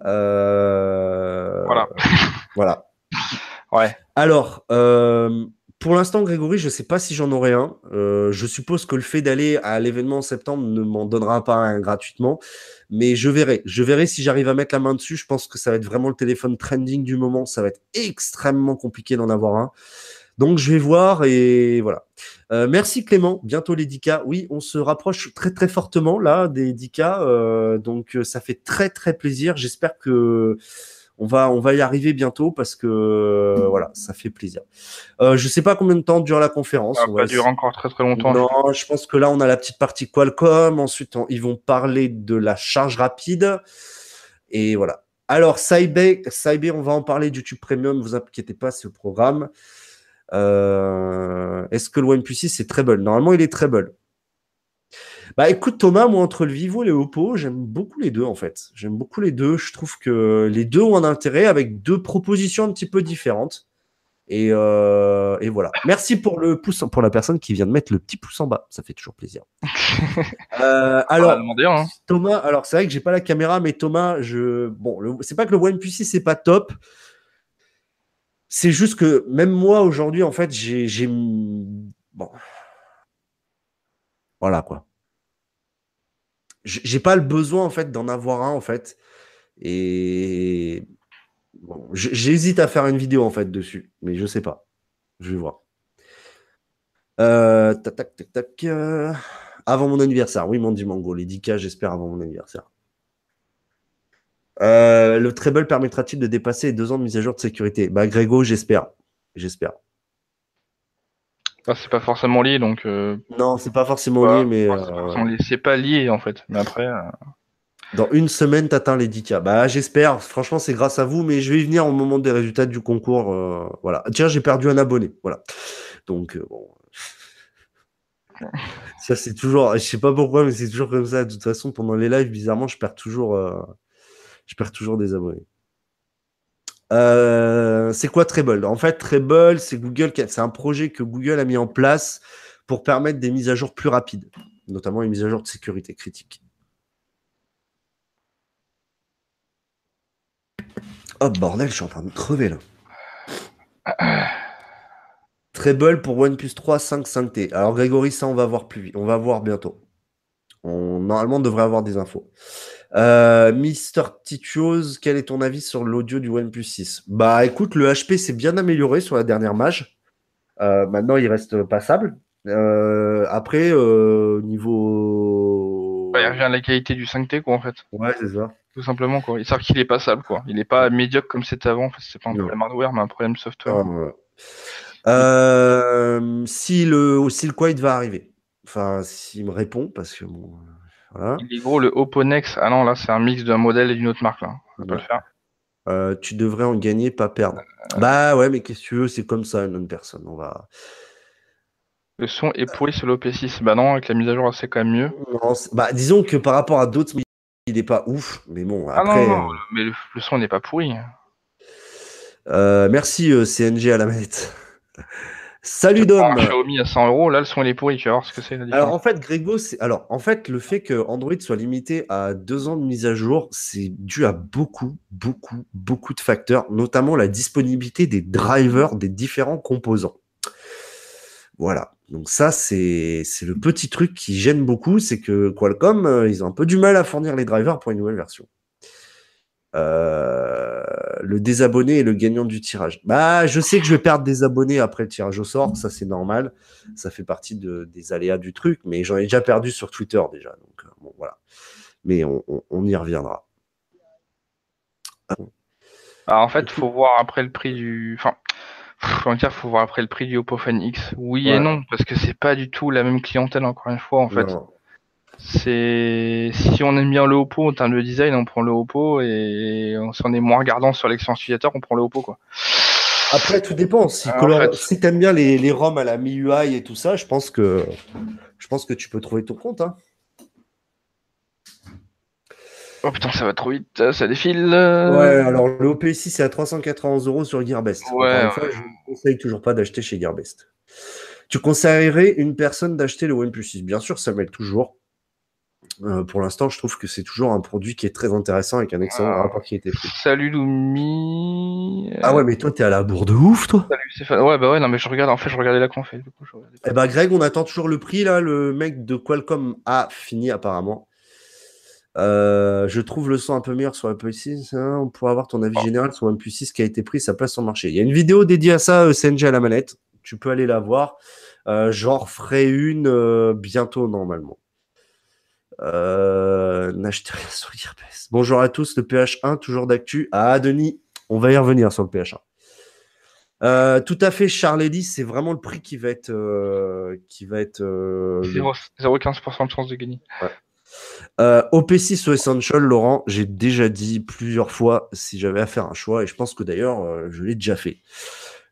Euh, Voilà. Voilà. Ouais. Alors, euh, pour l'instant, Grégory, je ne sais pas si j'en aurai un. Euh, je suppose que le fait d'aller à l'événement en septembre ne m'en donnera pas un gratuitement. Mais je verrai. Je verrai si j'arrive à mettre la main dessus. Je pense que ça va être vraiment le téléphone trending du moment. Ça va être extrêmement compliqué d'en avoir un. Donc, je vais voir et voilà. Euh, merci Clément. Bientôt les 10K. Oui, on se rapproche très très fortement là des 10K. Euh, donc, ça fait très très plaisir. J'espère que on va, on va y arriver bientôt parce que euh, voilà, ça fait plaisir. Euh, je sais pas combien de temps dure la conférence. Ça On va pas durer encore très très longtemps. non, je pense que là, on a la petite partie Qualcomm. Ensuite, on- ils vont parler de la charge rapide. Et voilà. Alors, Cyber, on va en parler du YouTube Premium. Ne vous inquiétez pas, c'est au programme. Euh, Est-ce que le OnePlus 6 est très bon Normalement, il est très bon. Bah écoute Thomas, moi entre le Vivo et le Oppo, j'aime beaucoup les deux en fait. J'aime beaucoup les deux. Je trouve que les deux ont un intérêt avec deux propositions un petit peu différentes. Et, euh, et voilà. Merci pour le pouce, pour la personne qui vient de mettre le petit pouce en bas. Ça fait toujours plaisir. [laughs] Euh, alors, demander, hein. Thomas, alors c'est vrai que j'ai pas la caméra, mais Thomas, je bon, c'est pas que le OnePlus 6 c'est pas top. C'est juste que même moi aujourd'hui, en fait, j'ai, j'ai bon, voilà quoi. J'ai pas le besoin en fait d'en avoir un en fait, et j'hésite à faire une vidéo en fait dessus, mais je sais pas. Je vais voir. Euh, tac, tac, tac, tac, euh, Avant mon anniversaire, oui, mon Mango, les 10K, j'espère avant mon anniversaire. Euh, le treble permettra-t-il de dépasser les deux ans de mise à jour de sécurité? Bah, Grégo, j'espère. J'espère. Bah, c'est pas forcément lié, donc. euh, Non, c'est pas forcément lié, mais ouais, c'est pas euh. C'est pas lié en fait. Mais après, euh, dans une semaine, t'atteins les 10K. Bah, j'espère. Franchement, c'est grâce à vous, mais je vais y venir au moment des résultats du concours. euh, voilà. Tiens, j'ai perdu un abonné. Voilà. Donc, euh, bon. [laughs] Ça, c'est toujours. Je sais pas pourquoi, mais c'est toujours comme ça. De toute façon, pendant les lives, bizarrement, je perds toujours, euh, je perds toujours des abonnés. Euh, c'est quoi Treble? En fait, Treble, c'est Google, c'est un projet que Google a mis en place pour permettre des mises à jour plus rapides, notamment les mises à jour de sécurité critique. Oh bordel, je suis en train de crever là. Treble pour OnePlus 3 5 5T. Alors Grégory, ça on va voir plus vite. On va voir bientôt. Normalement, on devrait avoir des infos. Euh, Mister Titios, quel est ton avis sur l'audio du OnePlus 6 Bah écoute, le HP s'est bien amélioré sur la dernière mage. Euh, maintenant, il reste passable. Euh, après, euh, niveau. il revient à la qualité du 5T quoi en fait. Ouais, c'est ça. Tout simplement quoi. Ils savent qu'il est passable quoi. Il est pas médiocre comme c'était avant. En fait, c'est pas un Non. problème hardware, mais un problème software. Ah, ouais. Euh, si le si le Quite va arriver. Enfin, s'il me répond, parce que bon, euh, voilà. Il est gros le Oppo Nex. Ah non, là c'est un mix d'un modèle et d'une autre marque là. On Ouais. le faire. Euh, tu devrais en gagner, pas perdre. Euh. Bah ouais, mais qu'est-ce que tu veux, c'est comme ça, une autre personne. On va. Le son est pourri sur l'OP6. Bah non, avec la mise à jour c'est quand même mieux. Non, bah, disons que par rapport à d'autres, il n'est pas ouf, mais bon, Ah après. non, non, mais le, le son n'est pas pourri. euh, merci euh, CNG à la manette. [laughs] Salut Dom. un Xiaomi à 100 euros, là le son il est pourri, tu vas voir ce que c'est. Alors en fait, Grégo, c'est alors en fait le fait que Android soit limité à deux ans de mise à jour, c'est dû à beaucoup, beaucoup, beaucoup de facteurs, notamment la disponibilité des drivers des différents composants. Voilà. Donc ça, c'est c'est le petit truc qui gêne beaucoup, c'est que Qualcomm, euh, ils ont un peu du mal à fournir les drivers pour une nouvelle version. Euh, le désabonné et le gagnant du tirage. Bah, je sais que je vais perdre des abonnés après le tirage au sort, ça c'est normal, ça fait partie de, des aléas du truc, mais j'en ai déjà perdu sur Twitter déjà, donc euh, bon voilà. Mais on, on- on y reviendra. Alors en fait, faut voir après le prix du. Enfin, va dire, faut voir après le prix du Oppo Fan X. Oui Ouais. et non, parce que c'est pas du tout la même clientèle, encore une fois. En fait, Non. C'est si on aime bien le Oppo en termes de design, on prend le Oppo, et si on est moins regardant sur l'expérience utilisateur, on prend le Oppo quoi. Après, tout dépend. Si, Alors, Color- en fait- si t'aimes bien les, les ROM à la MIUI et tout ça, je pense que je pense que tu peux trouver ton compte. hein. Oh putain, ça va trop vite, ça défile. Ouais, alors le OP6 c'est à 391 euros sur Gearbest. Ouais, Encore une fois, je ne conseille toujours pas d'acheter chez Gearbest. Tu conseillerais une personne d'acheter le OnePlus 6 Bien sûr, ça m'aide toujours. Euh, pour l'instant, je trouve que c'est toujours un produit qui est très intéressant avec un excellent Ah. rapport qui était pris. Salut Lumi. Ah ouais, mais toi, t'es à la bourre de ouf, toi. Salut Stéphane. Ouais, bah ouais, non, mais je regarde, en fait, je regardais la conf. et Du coup, je regardais pas. Eh ben, Greg, on attend toujours le prix, là. Le mec de Qualcomm a fini, apparemment. Euh, je trouve le son un peu meilleur sur l'Apple 6. hein. On pourrait avoir ton avis Oh. général sur OnePlus 6 qui a été pris sa place sur le marché. Il y a une vidéo dédiée à ça, euh, CNG à la manette. Tu peux aller la voir. Euh, J'en referai une bientôt, normalement. Euh, N'achetez rien sur. Bonjour à tous, le PH1, toujours d'actu. Ah, Denis, on va y revenir sur le PH1. Euh, tout à fait, Charles Eddy, c'est vraiment le prix qui va être, euh, qui va être euh, le- 0 0,15% de chance de gagner. Euh, OP6 ou Essential, Laurent, j'ai déjà dit plusieurs fois si j'avais à faire un choix, et je pense que d'ailleurs, je l'ai déjà fait.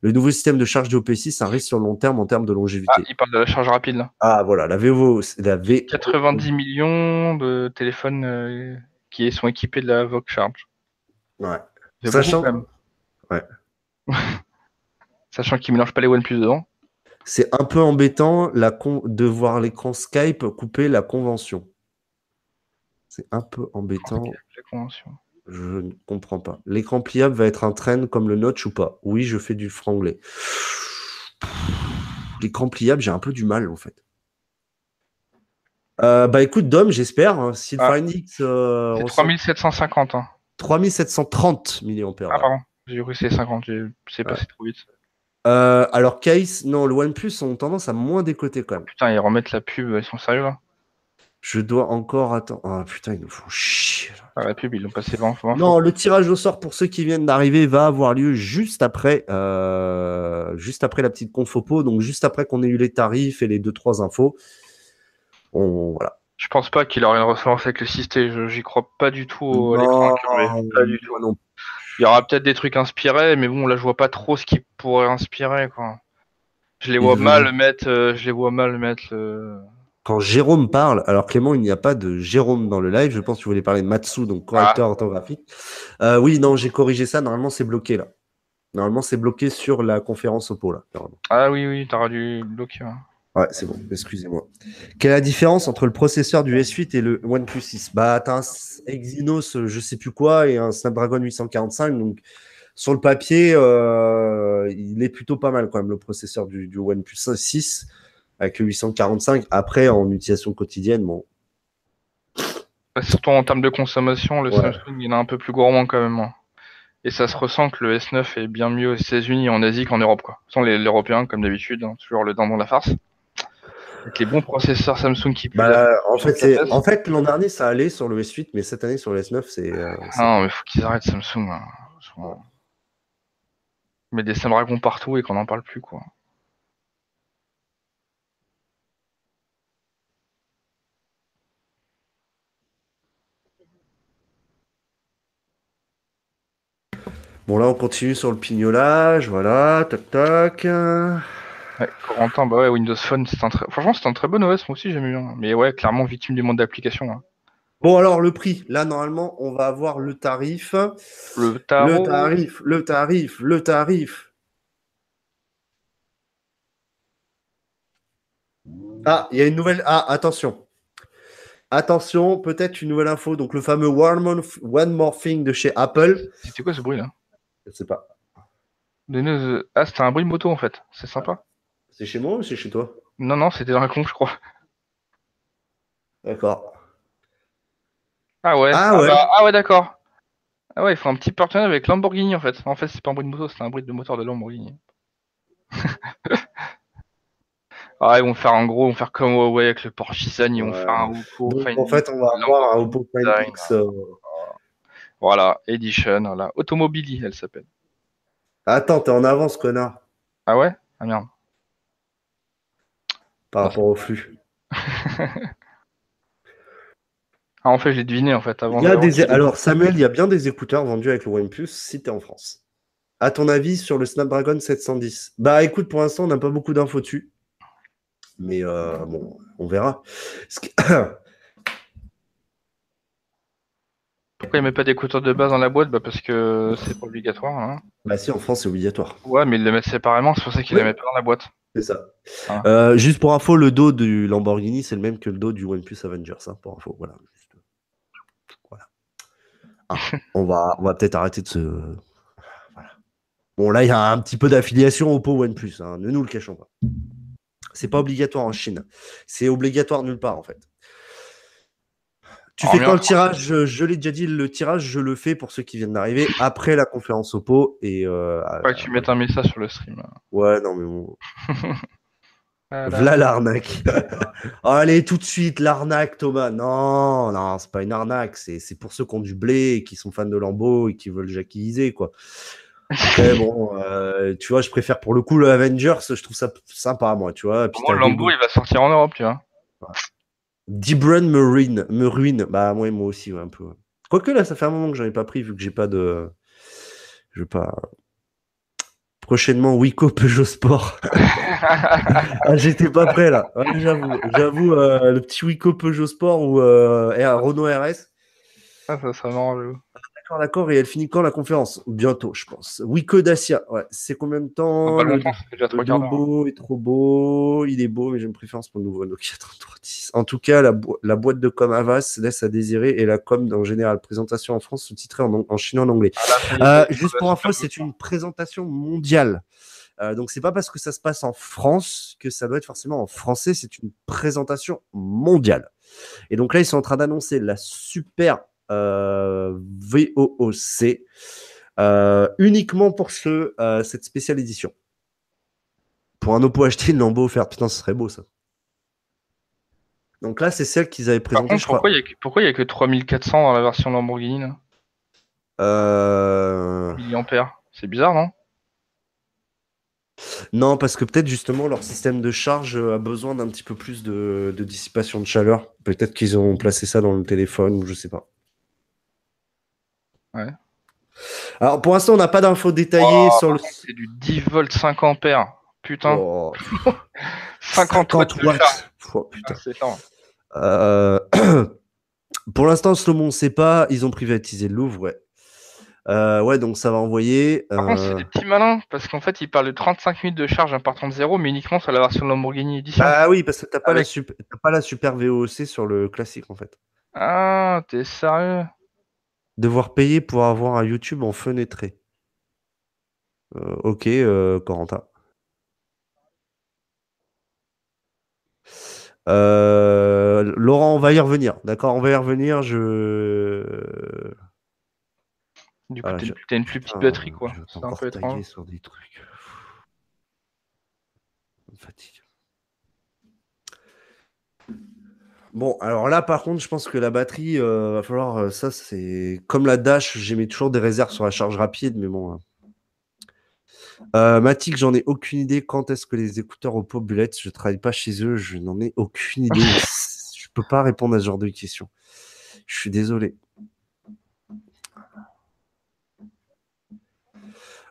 Le nouveau système de charge de OP6 un risque sur le long terme en termes de longévité. Ah, il parle de la charge rapide, là. Ah, voilà, la VO, la V. 90 millions de téléphones euh, qui sont équipés de la Vogue Charge. Ouais. Sachant- beaucoup. Ouais. [laughs] Sachant qu'ils mélangent pas les OnePlus dedans. C'est un peu embêtant la con- de voir l'écran Skype couper la convention. C'est un peu embêtant. La convention. Je ne comprends pas. L'écran pliable va être un trend comme le notch ou pas? Oui, je fais du franglais. L'écran pliable, j'ai un peu du mal en fait. Euh, bah écoute, Dom, j'espère. hein, si le Ah. Find X, euh, C'est on 3750. Hein. sent 3730 milliampères. Ah, pardon. J'ai cru que c'est 50. j'ai- C'est passé trop vite. Euh, alors, Case, non, le OnePlus ont tendance à moins décoter quand même. Putain, ils remettent la pub. Ils sont sérieux, là Je dois encore attendre. Ah putain, ils nous font chier. là. Ah, La pub, ils l'ont passé 20 20 Non, le tirage au sort pour ceux qui viennent d'arriver va avoir lieu juste après, euh, juste après la petite confopo, donc juste après qu'on ait eu les tarifs et les deux trois infos. On, voilà. Je pense pas qu'il aurait une ressemblance avec le système. Je- J'y crois pas du tout à l'écran Non, incurvé. Pas du tout. moi non. Il y aura peut-être des trucs inspirés, mais bon, là, je vois pas trop ce qui pourrait inspirer, quoi. Je les vois mal mettre, euh, je les vois mal mettre le... Quand Jérôme parle, alors Clément, il n'y a pas de Jérôme dans le live. Je pense que tu voulais parler de Matsu, donc correcteur Ah. orthographique. Euh, oui, non, j'ai corrigé ça. Normalement, c'est bloqué là. Normalement, c'est bloqué sur la conférence Oppo là. Ah oui, oui, t'auras dû bloquer. hein. Ouais, c'est bon, excusez-moi. Quelle est la différence entre le processeur du S8 et le OnePlus 6 Bah, t'as un Exynos, je sais plus quoi, et un Snapdragon 845. Donc, sur le papier, euh, il est plutôt pas mal quand même, le processeur du, du OnePlus 6 avec le 845. Après, en utilisation quotidienne, bon. Surtout en termes de consommation, le Ouais. Samsung, il est un peu plus gourmand quand même. hein. Et ça se ressent que le S9 est bien mieux aux États-Unis, en Asie qu'en Europe, quoi. Sans les l'Européen, comme d'habitude, hein, toujours le dindon de la farce. Avec les bons processeurs Samsung qui la- Bah, en fait, en l'an dernier, ça allait sur le S8, mais cette année, sur le S9, c'est. euh, c'est- Non, mais faut qu'ils arrêtent Samsung. hein. Ils mettent des Snapdragon partout et qu'on n'en parle plus, quoi. Bon, là, on continue sur le pignolage. Voilà, tac, tac. Ouais, Corentin, bah ouais, Windows Phone, c'est un très... franchement, c'est un très bon OS, moi aussi j'aime bien. Mais ouais, clairement victime du monde d'application. hein. Bon, alors, le prix. Là, normalement, on va avoir le tarif. Le tarot, Le tarif, le tarif, le tarif. Ah, il y a une nouvelle. Ah, attention. Attention, peut-être une nouvelle info. Donc, le fameux One More, One More Thing de chez Apple. c'était quoi ce bruit là? Je sais pas. Ah, c'était un bruit de moto en fait, c'est sympa. C'est chez moi ou c'est chez toi? Non, non, c'était dans la con, je crois. D'accord. Ah ouais, Ah ouais. bah, ah ouais, d'accord. Ah ouais, il faut un petit partenariat avec Lamborghini en fait. En fait, c'est pas un bruit de moto, c'est un bruit de moteur de Lamborghini. [laughs] ah, ils vont faire en gros, ils vont faire comme Huawei avec le Porsche Design, ils vont Ouais. faire un Oppo Donc, en fait, on va avoir un Oppo Find X. euh, Voilà, Edition, voilà. Automobili, elle s'appelle. Attends, t'es en avance, connard, Ah ouais? Ah merde. par rapport au flux. [laughs] Ah, en fait, j'ai deviné en fait avant. Il y a d'avoir- des... Alors, Samuel, il y a bien des écouteurs vendus avec le OnePlus si t'es en France. À ton avis sur le Snapdragon 710 Bah écoute, pour l'instant, on n'a pas beaucoup d'infos dessus. Mais euh, bon, on verra. Ce qui- [clears throat] Pourquoi il met pas d'écouteurs de base dans la boîte Bah parce que c'est pas obligatoire. Hein. Bah si, en France, c'est obligatoire. Ouais, mais ils le mettent séparément, c'est pour ça qu'ils Oui. les mettent pas dans la boîte. C'est ça. Ah. Euh, juste pour info, le dos du Lamborghini, c'est le même que le dos du OnePlus Avengers. hein, pour info, voilà. Voilà. Ah, [laughs] on va, on va peut-être arrêter de se. Voilà. Bon, là, il y a un petit peu d'affiliation au pot OnePlus. hein, ne nous le cachons pas. C'est pas obligatoire en Chine. C'est obligatoire nulle part, en fait. Tu En fais quand le tirage Je, je l'ai déjà dit, le tirage, je le fais pour ceux qui viennent d'arriver après la conférence au pot. Et, euh, Ouais, que tu mettes un message sur le stream. ouais, non, mais bon, [laughs] Voilà. V'là l'arnaque. [laughs] Allez, tout de suite, l'arnaque, Thomas. Non, non, c'est pas une arnaque. C'est c'est pour ceux qui ont du blé et qui sont fans de Lambeau et qui veulent jacquiliser, quoi. Après, [laughs] bon, euh, tu vois, je préfère pour le coup le Avengers. Je trouve ça sympa, moi, tu vois. Puis Lambo, il va sortir en Europe, tu vois. Dibran me ruine, me ruine. Bah, moi, moi aussi, un peu. Quoique là, ça fait un moment que j'en ai pas pris vu que j'ai pas de. Je veux pas. Prochainement, Wico Peugeot Sport. [laughs] Ah, j'étais pas prêt là. J'avoue, euh, le petit Wico Peugeot Sport ou euh, Renault RS. Ah, ça, ça. D'accord, d'accord. Et elle finit quand la conférence? Bientôt, je pense. Wico Dacia. Ouais. C'est combien de temps? Pas longtemps, c'est déjà le trois quarts d'heure. Lobo est trop beau, il est beau, mais j'ai une préférence pour le nouveau Nokia [laughs] 3310. En tout cas, la, bo- la boîte de com Avas laisse à désirer et la com en général, présentation en France sous-titrée en, en chinois en anglais. Euh, juste pour info, c'est une présentation mondiale. Euh, donc c'est pas parce que ça se passe en France que ça doit être forcément en français, c'est une présentation mondiale. Et donc là, ils sont en train d'annoncer la super VOOC euh, uniquement pour ce, euh, cette spéciale édition. Pour un Oppo acheté, une Lambo offerte. Putain, ce serait beau ça. Donc là, c'est celle qu'ils avaient Par présentée, contre, je crois. pourquoi il y, a que- pourquoi il y a que 3400 dans la version Lamborghini là? Euh, milliampères C'est bizarre, non? Non, parce que peut-être justement leur système de charge euh, a besoin d'un petit peu plus de, de dissipation de chaleur. Peut-être qu'ils ont placé ça dans le téléphone ou je sais pas. Ouais. Alors pour l'instant, on n'a pas d'infos détaillées Oh, sur le. C'est du 10 volts 5 ampères. Putain, Oh, [laughs] 50 watts. de charge. watts. Oh, putain. Ah. Euh, [clears throat] pour l'instant, Slomo, on ne sait pas. Ils ont privatisé le Louvre, ouais. Euh, ouais, donc ça va envoyer. Par contre, c'est euh, des petits malins, parce qu'en fait, ils parlent de 35 minutes de charge en partant de zéro, mais uniquement sur la version Lamborghini Edition. Ah oui, parce que t'as pas, la super... t'as pas la super VOC sur le classique en fait. Ah, t'es sérieux? Devoir payer pour avoir un YouTube en fenêtré. Euh, ok, euh, Corentin. Euh, Laurent, on va y revenir. D'accord, on va y revenir. Je. Du coup, Voilà, t'as je- une- plus petite batterie, quoi. C'est un peu étrange. sur des trucs. Fatigue. Bon, alors là, par contre, je pense que la batterie, euh, va falloir. euh, ça, c'est comme la Dash. J'ai mis toujours des réserves sur la charge rapide, mais bon. hein. Euh, Matic, j'en ai aucune idée. Quand est-ce que les écouteurs Oppo Bullet Je travaille pas chez eux, je n'en ai aucune idée. [laughs] je peux pas répondre à ce genre de questions. Je suis désolé.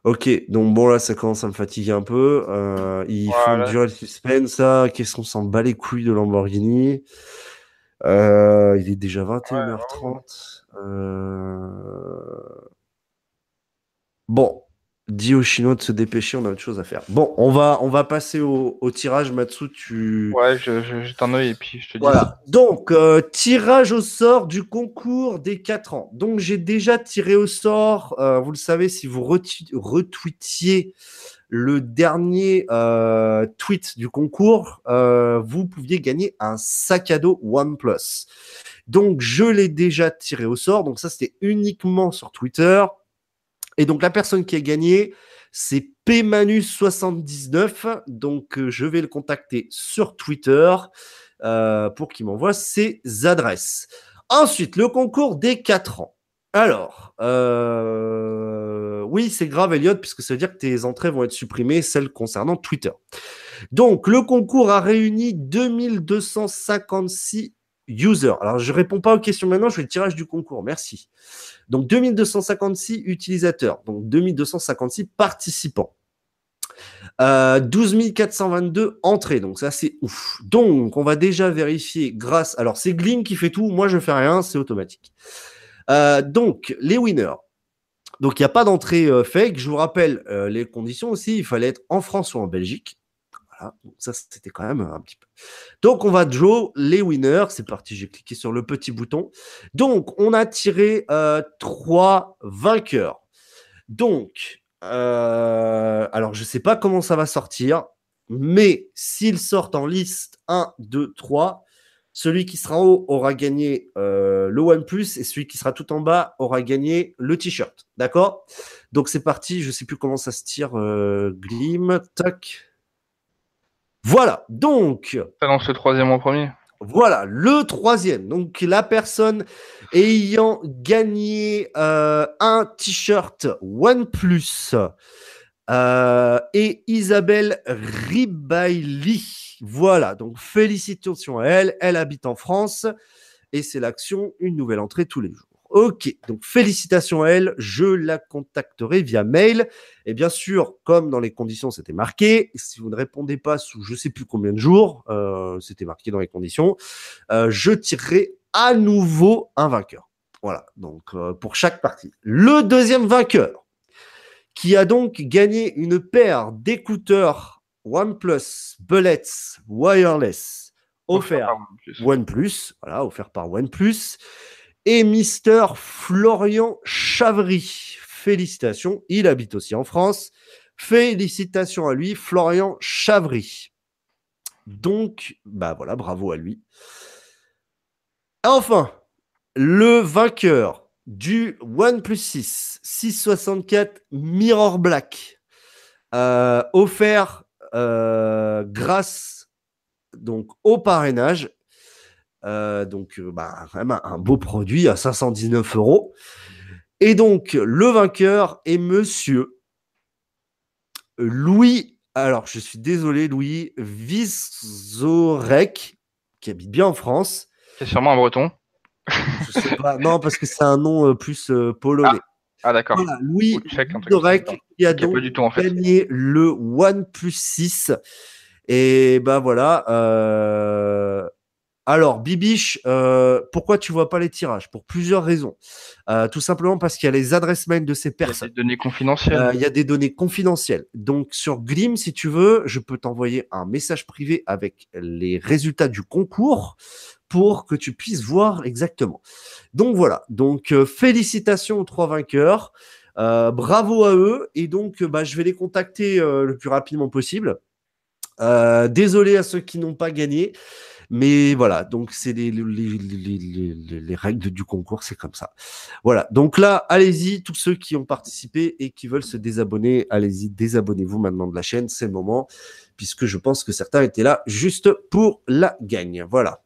Ok, donc bon là ça commence à me fatiguer un peu. Euh, ils Voilà. font durer le suspense, ça. Qu'est-ce qu'on s'en bat les couilles de Lamborghini? Euh, Il est déjà 21h30. Euh, Bon, dis aux Chinois de se dépêcher, on a autre chose à faire. Bon, on va, on va passer au, au tirage, Matsu. Tu... Ouais, je, je jette un œil et puis je te dis. Voilà. Donc, euh, tirage au sort du concours des 4 ans. Donc, j'ai déjà tiré au sort, euh, vous le savez, si vous retweetiez le dernier euh, tweet du concours, euh, vous pouviez gagner un sac à dos OnePlus. Donc, je l'ai déjà tiré au sort. Donc, ça, c'était uniquement sur Twitter. Et donc, la personne qui a gagné, c'est Pmanus79. Donc, euh, je vais le contacter sur Twitter pour qu'il m'envoie ses adresses. Ensuite, le concours des 4 ans. Alors, euh, oui, c'est grave, Elliot, puisque ça veut dire que tes entrées vont être supprimées, celles concernant Twitter. Donc, le concours a réuni 2256 users. Alors, je réponds pas aux questions maintenant, je fais le tirage du concours. Merci. Donc, 2256 utilisateurs, donc 2256 participants. Euh, 12 422 entrées, donc ça c'est ouf. Donc on va déjà vérifier grâce. Alors c'est Glim qui fait tout, moi je fais rien, c'est automatique. Euh, donc, les winners. Donc, il n'y a pas d'entrée euh, fake. Je vous rappelle euh, les conditions aussi. Il fallait être en France ou en Belgique. Voilà. Donc, ça, c'était quand même un petit peu. Donc, on va draw les winners. C'est parti. J'ai cliqué sur le petit bouton. Donc, on a tiré trois vainqueurs. Donc, alors, je ne sais pas comment ça va sortir. Mais s'ils sortent en liste 1, 2, 3, celui qui sera en haut aura gagné euh, le OnePlus et celui qui sera tout en bas aura gagné le t-shirt. D'accord? Donc c'est parti. Je ne sais plus comment ça se tire. Euh, Glim, tac. Voilà. Donc, Ça lance le troisième en premier? voilà, le troisième. Donc, la personne ayant gagné euh, un t-shirt OnePlus euh, et Isabelle Ribaili. Voilà, donc félicitations à elle. Elle habite en France et c'est l'action Une nouvelle entrée tous les jours. Ok, donc félicitations à elle. Je la contacterai via mail. Et bien sûr, comme dans les conditions, c'était marqué, si vous ne répondez pas sous je sais plus combien de jours, euh, c'était marqué dans les conditions, euh, je tirerai à nouveau un vainqueur. Voilà, donc pour chaque partie. Le deuxième vainqueur, qui a donc gagné une paire d'écouteurs OnePlus Bullets Wireless offert. OnePlus, voilà, offert par OnePlus, et Mister Florian Chavry. Félicitations, il habite aussi en France. Félicitations à lui, Florian Chavry. Donc, bah voilà, bravo à lui. Enfin, le vainqueur du OnePlus 6 664 Mirror Black, euh, offert euh, grâce donc au parrainage. Euh, donc, bah, un beau produit à 519 euros. Et donc, le vainqueur est monsieur Louis. Alors, je suis désolé, Louis Vizorek, qui habite bien en France. C'est sûrement un breton. Je sais pas. non, parce que c'est un nom euh, plus euh, polonais. Ah, d'accord. Voilà, Louis. Vizorek, qui a donc du tout en fait. gagné le OnePlus 6. Et ben voilà. euh, Alors, Bibiche, euh, pourquoi tu vois pas les tirages? Pour plusieurs raisons. Euh, tout simplement parce qu'il y a les adresses mail de ces Il y a personnes. des données confidentielles. Euh, Il y a des données confidentielles. Donc, sur Glim, si tu veux, je peux t'envoyer un message privé avec les résultats du concours pour que tu puisses voir exactement. Donc, voilà. Donc, félicitations aux trois vainqueurs. Bravo à eux. Et donc, bah, je vais les contacter le plus rapidement possible. Désolé à ceux qui n'ont pas gagné. Mais voilà, donc c'est les, les, les, les- les- les règles du concours, c'est comme ça. Voilà, donc là, allez-y, tous ceux qui ont participé et qui veulent se désabonner, allez-y, désabonnez-vous maintenant de la chaîne, c'est le moment, puisque je pense que certains étaient là juste pour la gagne. Voilà.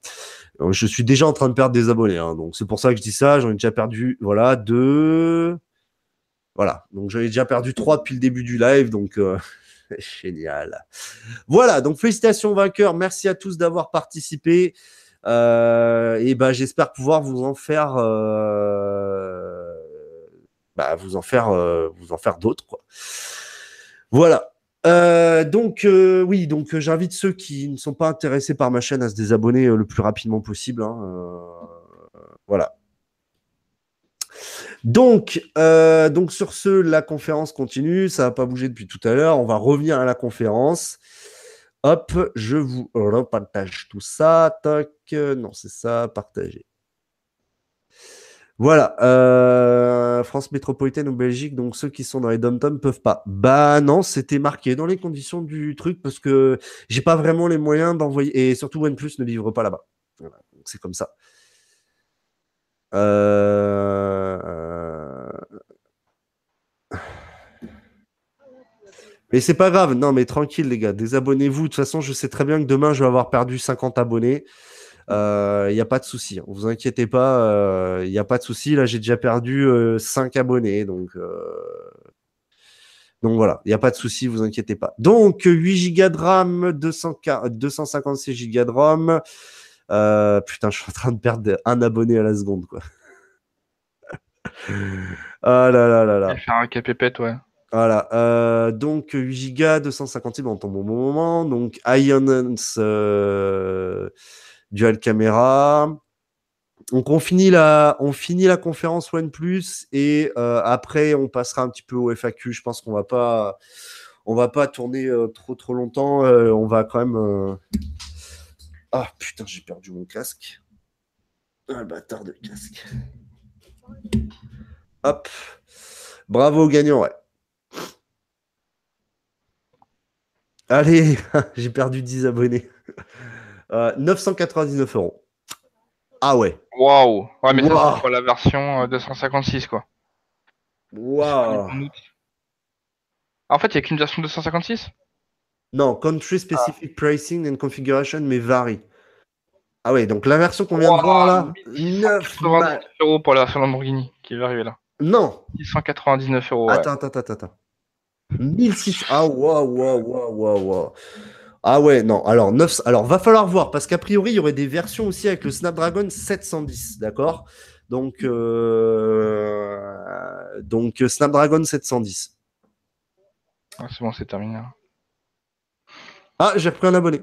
Euh, Je suis déjà en train de perdre des abonnés, hein, donc c'est pour ça que je dis ça, j'en ai déjà perdu, voilà, deux. Voilà, donc j'en ai déjà perdu trois depuis le début du live, donc euh, génial. Voilà, donc félicitations vainqueurs, merci à tous d'avoir participé. Euh, et ben j'espère pouvoir vous en faire euh, bah, vous en faire euh, vous en faire d'autres. Voilà. Donc oui, donc j'invite ceux qui ne sont pas intéressés par ma chaîne à se désabonner le plus rapidement possible. hein, voilà. Donc, euh, donc sur ce, la conférence continue. Ça n'a pas bougé depuis tout à l'heure. On va revenir à la conférence. Hop, je vous repartage tout ça. Tac, non, c'est ça, partager. Voilà, euh, France métropolitaine ou Belgique, donc ceux qui sont dans les dom peuvent pas. Bah non, c'était marqué dans les conditions du truc parce que j'ai pas vraiment les moyens d'envoyer et surtout OnePlus ne livre pas là-bas. Voilà, c'est comme ça. Euh, Mais c'est pas grave, non, mais tranquille, les gars, désabonnez-vous. De toute façon, je sais très bien que demain, je vais avoir perdu 50 abonnés. Il n'y a pas de souci, hein. vous inquiétez pas, il n'y a pas de souci. Là, j'ai déjà perdu euh, 5 abonnés, donc, euh, donc voilà, il n'y a pas de souci, vous inquiétez pas. Donc, 8 Go de RAM, 200 256 Go de RAM. Euh, putain, je suis en train de perdre un abonné à la seconde, quoi. [laughs] ah là là là là. Faire un capépète, ouais. Voilà. euh, donc 8 Go, 256, on tombe au bon moment. Donc Ionance euh, Dual Camera. Donc on finit la, on finit la conférence OnePlus et euh, après on passera un petit peu au FAQ. Je pense qu'on va pas, on va pas tourner trop longtemps. On va quand même. Ah putain, j'ai perdu mon casque. Ah bâtard de casque. Hop. Bravo gagnant, ouais. Allez, [laughs] j'ai perdu 10 abonnés. 999 euros. Ah ouais. Waouh. Ouais, mais ça, c'est pour la version 256, quoi. Waouh. En fait, il n'y a qu'une version 256 Non, country specific pricing and configuration, mais varie. Ah ouais, donc la version qu'on vient de voir là, 9 euros pour la version Lamborghini qui va arriver là. Non. 699 euros. Attends, attends, attends, attends. 1600. Ah, waouh, waouh, waouh, waouh. Ah ouais, non. Alors, 9... Alors, va falloir voir, parce qu'a priori, il y aurait des versions aussi avec le Snapdragon 710, d'accord? Donc, euh... donc Snapdragon 710. Ah, c'est bon, c'est terminé. Ah, j'ai repris un abonné.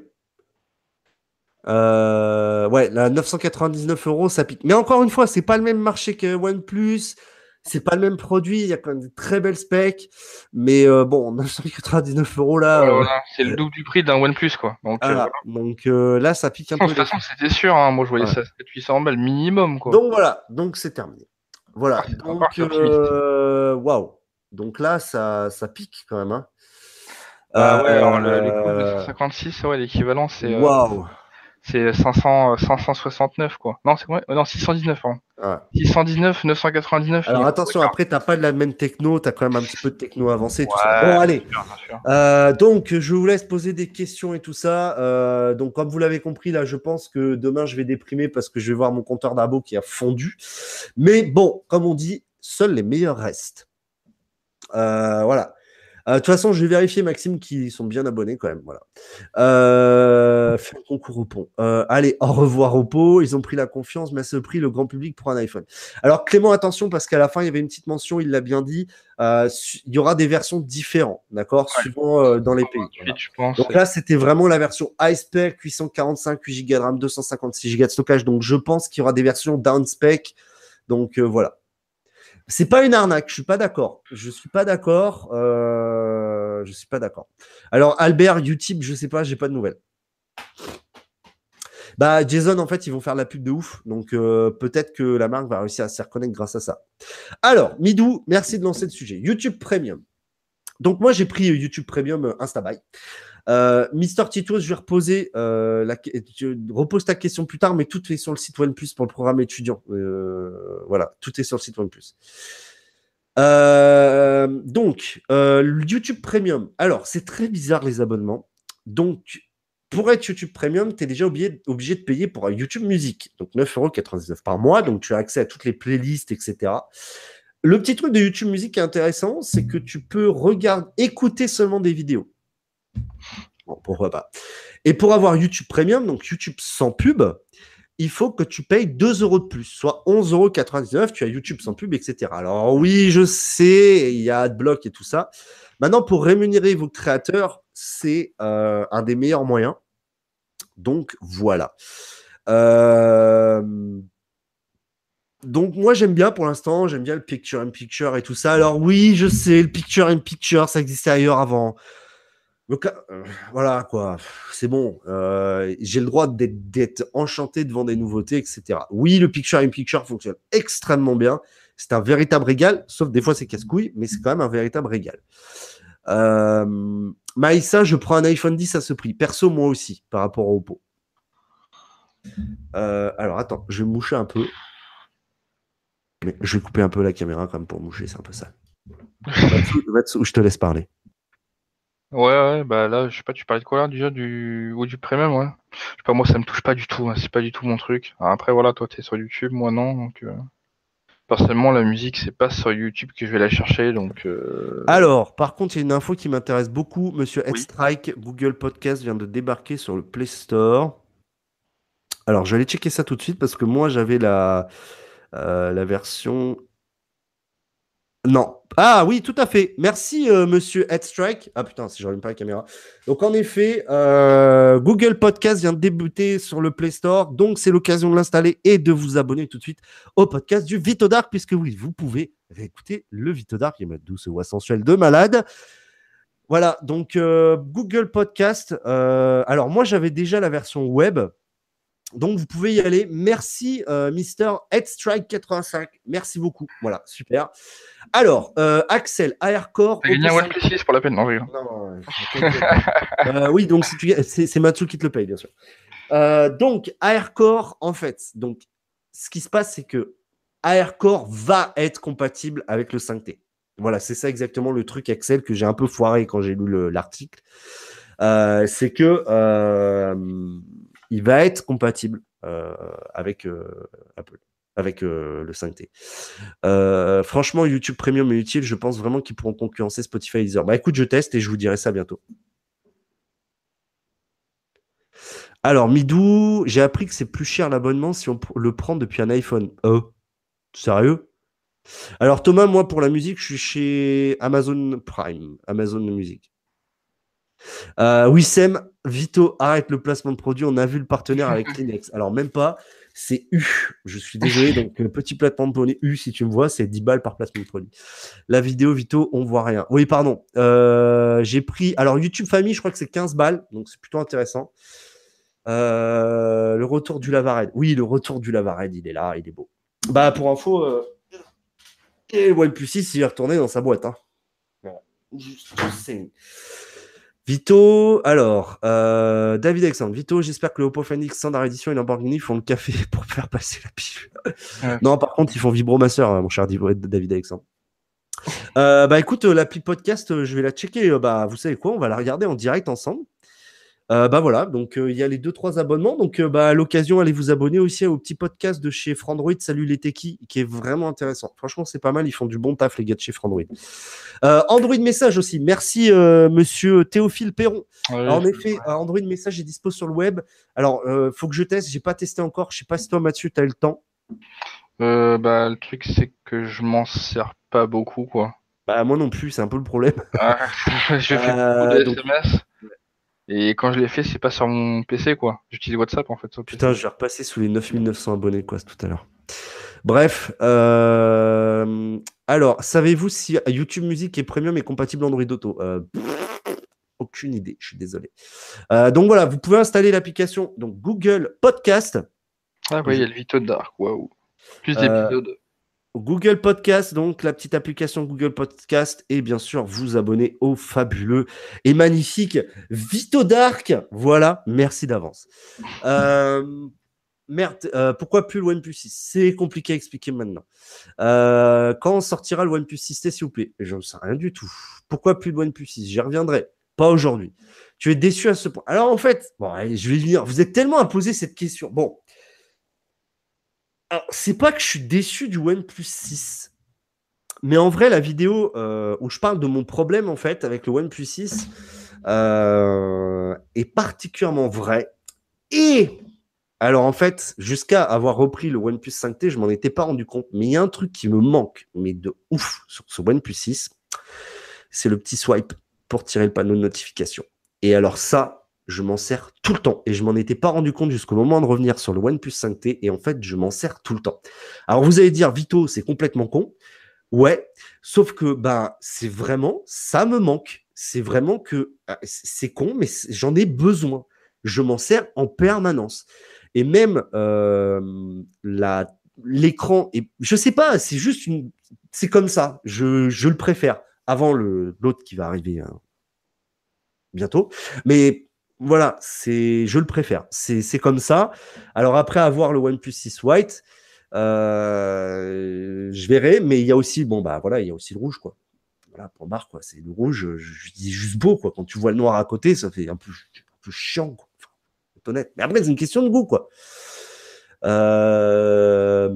Euh... Ouais, là, 999 euros, ça pique. Mais encore une fois, c'est pas le même marché que OnePlus. C'est pas le même produit, il y a quand même de très belles specs, mais euh, bon, [laughs] 999 euros là. Euh, c'est le double du prix d'un OnePlus quoi. Donc, euh, donc là, ça pique un peu. De toute façon, c'était sûr, hein. moi je voyais ça 800 balles minimum quoi. Donc voilà, donc c'est terminé. Voilà, ah, donc waouh. Donc là, ça, ça pique quand même. Hein. Ah ouais, alors, le, ouais, l'équivalent c'est. Waouh! C'est 500, 569 quoi. Non, c'est quoi Non, 619 pardon. 619, 999. Alors attention, après t'as pas de la même techno, t'as quand même un petit peu de techno avancé. tout ça. Bon allez. Euh, donc je vous laisse poser des questions et tout ça. Euh, donc comme vous l'avez compris là, je pense que demain je vais déprimer parce que je vais voir mon compteur d'abo qui a fondu. Mais bon, comme on dit, seuls les meilleurs restent. Euh, voilà. Euh, de toute façon, je vais vérifier, Maxime, qui sont bien abonnés quand même. Voilà. Euh, un concours au pont. Euh, allez, au revoir au pot. Ils ont pris la confiance, mais à ce prix, le grand public pour un iPhone. Alors, Clément, attention, parce qu'à la fin, il y avait une petite mention, il l'a bien dit. il y aura des versions différentes, d'accord, suivant dans les pays. Donc là, c'était vraiment la version high-spec, 845, 8 Go de RAM, 256 Go de stockage. Donc, je pense qu'il y aura des versions down-spec. Donc, voilà. C'est pas une arnaque, je suis pas d'accord. Je suis pas d'accord. Euh, je suis pas d'accord. Alors Albert, Utip, je sais pas, j'ai pas de nouvelles. Bah Jason, en fait, ils vont faire la pub de ouf, donc euh, peut-être que la marque va réussir à se reconnecter grâce à ça. Alors Midou, merci de lancer le sujet. YouTube Premium. Donc moi j'ai pris YouTube Premium euh, Instabuy. Euh, Mister Tito, je vais reposer euh, repose ta question plus tard, mais tout est sur le site OnePlus pour le programme étudiant. Euh, voilà, tout est sur le site OnePlus. donc, YouTube Premium. Alors, c'est très bizarre les abonnements. Donc, pour être YouTube Premium, tu es déjà obligé, obligé, de payer pour YouTube Musique. Donc, 9,99€ par mois. Donc, tu as accès à toutes les playlists, etc. Le petit truc de YouTube Musique qui est intéressant, c'est que tu peux regarder, écouter seulement des vidéos. Bon, pourquoi pas. Et pour avoir YouTube Premium, donc YouTube sans pub, il faut que tu payes 2 euros de plus, soit 11,99 euros. Tu as YouTube sans pub, etc. Alors oui, je sais, il y a AdBlock et tout ça. Maintenant, pour rémunérer vos créateurs, c'est euh, un des meilleurs moyens. Donc voilà. Euh, donc moi j'aime bien pour l'instant, j'aime bien le picture in picture et tout ça. Alors oui, je sais, le picture in picture, ça existait ailleurs avant. Euh, voilà, quoi. C'est bon. Euh, j'ai le droit d'être enchanté devant des nouveautés, etc. Oui, le picture in picture fonctionne extrêmement bien. C'est un véritable régal, sauf des fois c'est casse-couille, mais c'est quand même un véritable régal. Euh, Maïssa, je prends un iPhone 10 à ce prix. Perso, moi aussi, par rapport au pot. Euh, alors attends, je vais moucher un peu. Mais je vais couper un peu la caméra quand même pour moucher, c'est un peu ça. je te laisse parler. Ouais, ouais, bah là, je sais pas, tu parlais de quoi là déjà du ou du premium, ouais. Je sais pas, moi ça me touche pas du tout, hein, c'est pas du tout mon truc. Après voilà, toi t'es sur YouTube, moi non, donc euh, personnellement la musique c'est pas sur YouTube que je vais la chercher, donc. Euh, Alors, par contre, il y a une info qui m'intéresse beaucoup, Monsieur Strike, Google Podcast vient de débarquer sur le Play Store. Alors, je vais aller checker ça tout de suite parce que moi j'avais la euh, la version Non. Ah oui, tout à fait. Merci, euh, monsieur Headstrike. Ah putain, si je pas la caméra. Donc en effet, euh, Google Podcast vient de débuter sur le Play Store. Donc c'est l'occasion de l'installer et de vous abonner tout de suite au podcast du Vito Dark, puisque oui, vous pouvez écouter le Vito Dark. Il y a douce voix sensuelle de malade. Voilà, donc euh, Google Podcast. alors moi, j'avais déjà la version web. Donc, vous pouvez y aller. Merci, euh, Mister Headstrike85. Merci beaucoup. Voilà, super. Alors, euh, Axel, AirCore. T'as gagné un OnePlus 6 pour la peine, non, non, [laughs] euh, Oui, donc c'est Matsu qui te le paye, bien sûr. Euh, donc, AirCore, en fait, donc, ce qui se passe, c'est que AirCore va être compatible avec le 5T. Voilà, c'est ça exactement le truc Axel que j'ai un peu foiré quand j'ai lu l'article. c'est que il va être compatible euh, avec euh, Apple, avec euh, le 5T. franchement, YouTube Premium est utile. Je pense vraiment qu'ils pourront concurrencer Spotify et. Bah écoute, je teste et je vous dirai ça bientôt. Alors, Midou, j'ai appris que c'est plus cher l'abonnement si on le prend depuis un iPhone. Oh, sérieux? Alors, Thomas, moi, pour la musique, je suis chez Amazon Prime, Amazon Music. Euh, Wissem, Vito, arrête le placement de produit. On a vu le partenaire avec [laughs] Kleenex. Alors, même pas. C'est U. Je suis désolé. Donc, petit placement de produit U, si tu me vois, c'est 10 balles par placement de produit. La vidéo, Vito, on voit rien. Oui, pardon. Euh, j'ai pris. Alors, YouTube Famille, je crois que c'est 15 balles. Donc, c'est plutôt intéressant. Euh, le retour du Lavared. Oui, le retour du Lavared, il est là, il est beau. Bah, pour info, euh... et OnePlus 6, il est retourné dans sa boîte. Hein. Juste, Vito, alors, euh, David Alexandre, Vito, j'espère que le Oppo Phoenix Standard Edition et Lamborghini font le café [laughs] pour faire passer la pilule. Non, par contre, ils font vibromasseur, hein, mon cher David Alexandre. Euh, bah écoute, euh, l'appli podcast, je vais la checker. Bah, vous savez quoi, on va la regarder en direct ensemble. Euh, bah voilà, donc euh, il y a les deux trois abonnements. Donc euh, bah à l'occasion, allez vous abonner aussi au petit podcast de chez Frandroid. Salut les techies, qui est vraiment intéressant. Franchement, c'est pas mal. Ils font du bon taf les gars de chez Frandroid. Android message aussi. Merci Monsieur Théophile Perron. en effet, Android message est dispo sur le web. Alors faut que je teste. J'ai pas testé encore. Je sais pas si toi Mathieu tu as le temps. bah le truc c'est que je m'en sers pas beaucoup quoi. Bah moi non plus, c'est un peu le problème. Ah, [laughs] je fais beaucoup de SMS. Et quand je l'ai fait, c'est pas sur mon PC, quoi. J'utilise WhatsApp, en fait. Putain, je vais repasser sous les 9900 abonnés, quoi, tout à l'heure. Bref. Euh, alors, savez-vous si YouTube Music est premium et compatible Android Auto? Euh, Aucune idée, je suis désolé. Euh, donc voilà, vous pouvez installer l'application donc Google Podcast. Ah oui, il y a le Vito Dark, waouh. Plus d'épisodes. Google Podcast, donc la petite application Google Podcast, et bien sûr vous abonner au fabuleux et magnifique Vito Dark. Voilà, merci d'avance. Euh, merde, euh, pourquoi plus le OnePlus 6 C'est compliqué à expliquer maintenant. Euh, quand sortira le OnePlus 6T, s'il vous plaît? Je ne sais rien du tout. Pourquoi plus le OnePlus 6 J'y reviendrai. Pas aujourd'hui. Tu es déçu à ce point. Alors en fait, bon, je vais venir. Vous êtes tellement poser cette question. Bon, c'est pas que je suis déçu du OnePlus 6. Mais en vrai, la vidéo euh, où je parle de mon problème en fait avec le OnePlus 6 euh, est particulièrement vraie. Et alors en fait, jusqu'à avoir repris le OnePlus 5T, je m'en étais pas rendu compte. Mais il y a un truc qui me manque, mais de ouf, sur ce OnePlus 6, c'est le petit swipe pour tirer le panneau de notification. Et alors ça, je m'en sers tout le temps. Et je m'en étais pas rendu compte jusqu'au moment de revenir sur le OnePlus 5T. Et en fait, je m'en sers tout le temps. Alors, vous allez dire, Vito, c'est complètement con. Ouais, sauf que bah, c'est vraiment, ça me manque. C'est vraiment que ah, c'est con, mais j'en ai besoin. Je m'en sers en permanence. Et même euh, la, l'écran, et je sais pas, c'est juste une, c'est comme ça. Je, le préfère avant l'autre qui va arriver hein, bientôt. Mais voilà, c'est, je le préfère. C'est comme ça. Alors après avoir le OnePlus 6 White, euh, je verrai, mais il y a aussi, bon bah voilà, il y a aussi le rouge quoi. Voilà, pour Marc quoi, c'est le rouge. Je, dis juste beau quoi. Quand tu vois le noir à côté, ça fait un peu, chiant quoi. honnête. Mais après c'est une question de goût quoi. Euh,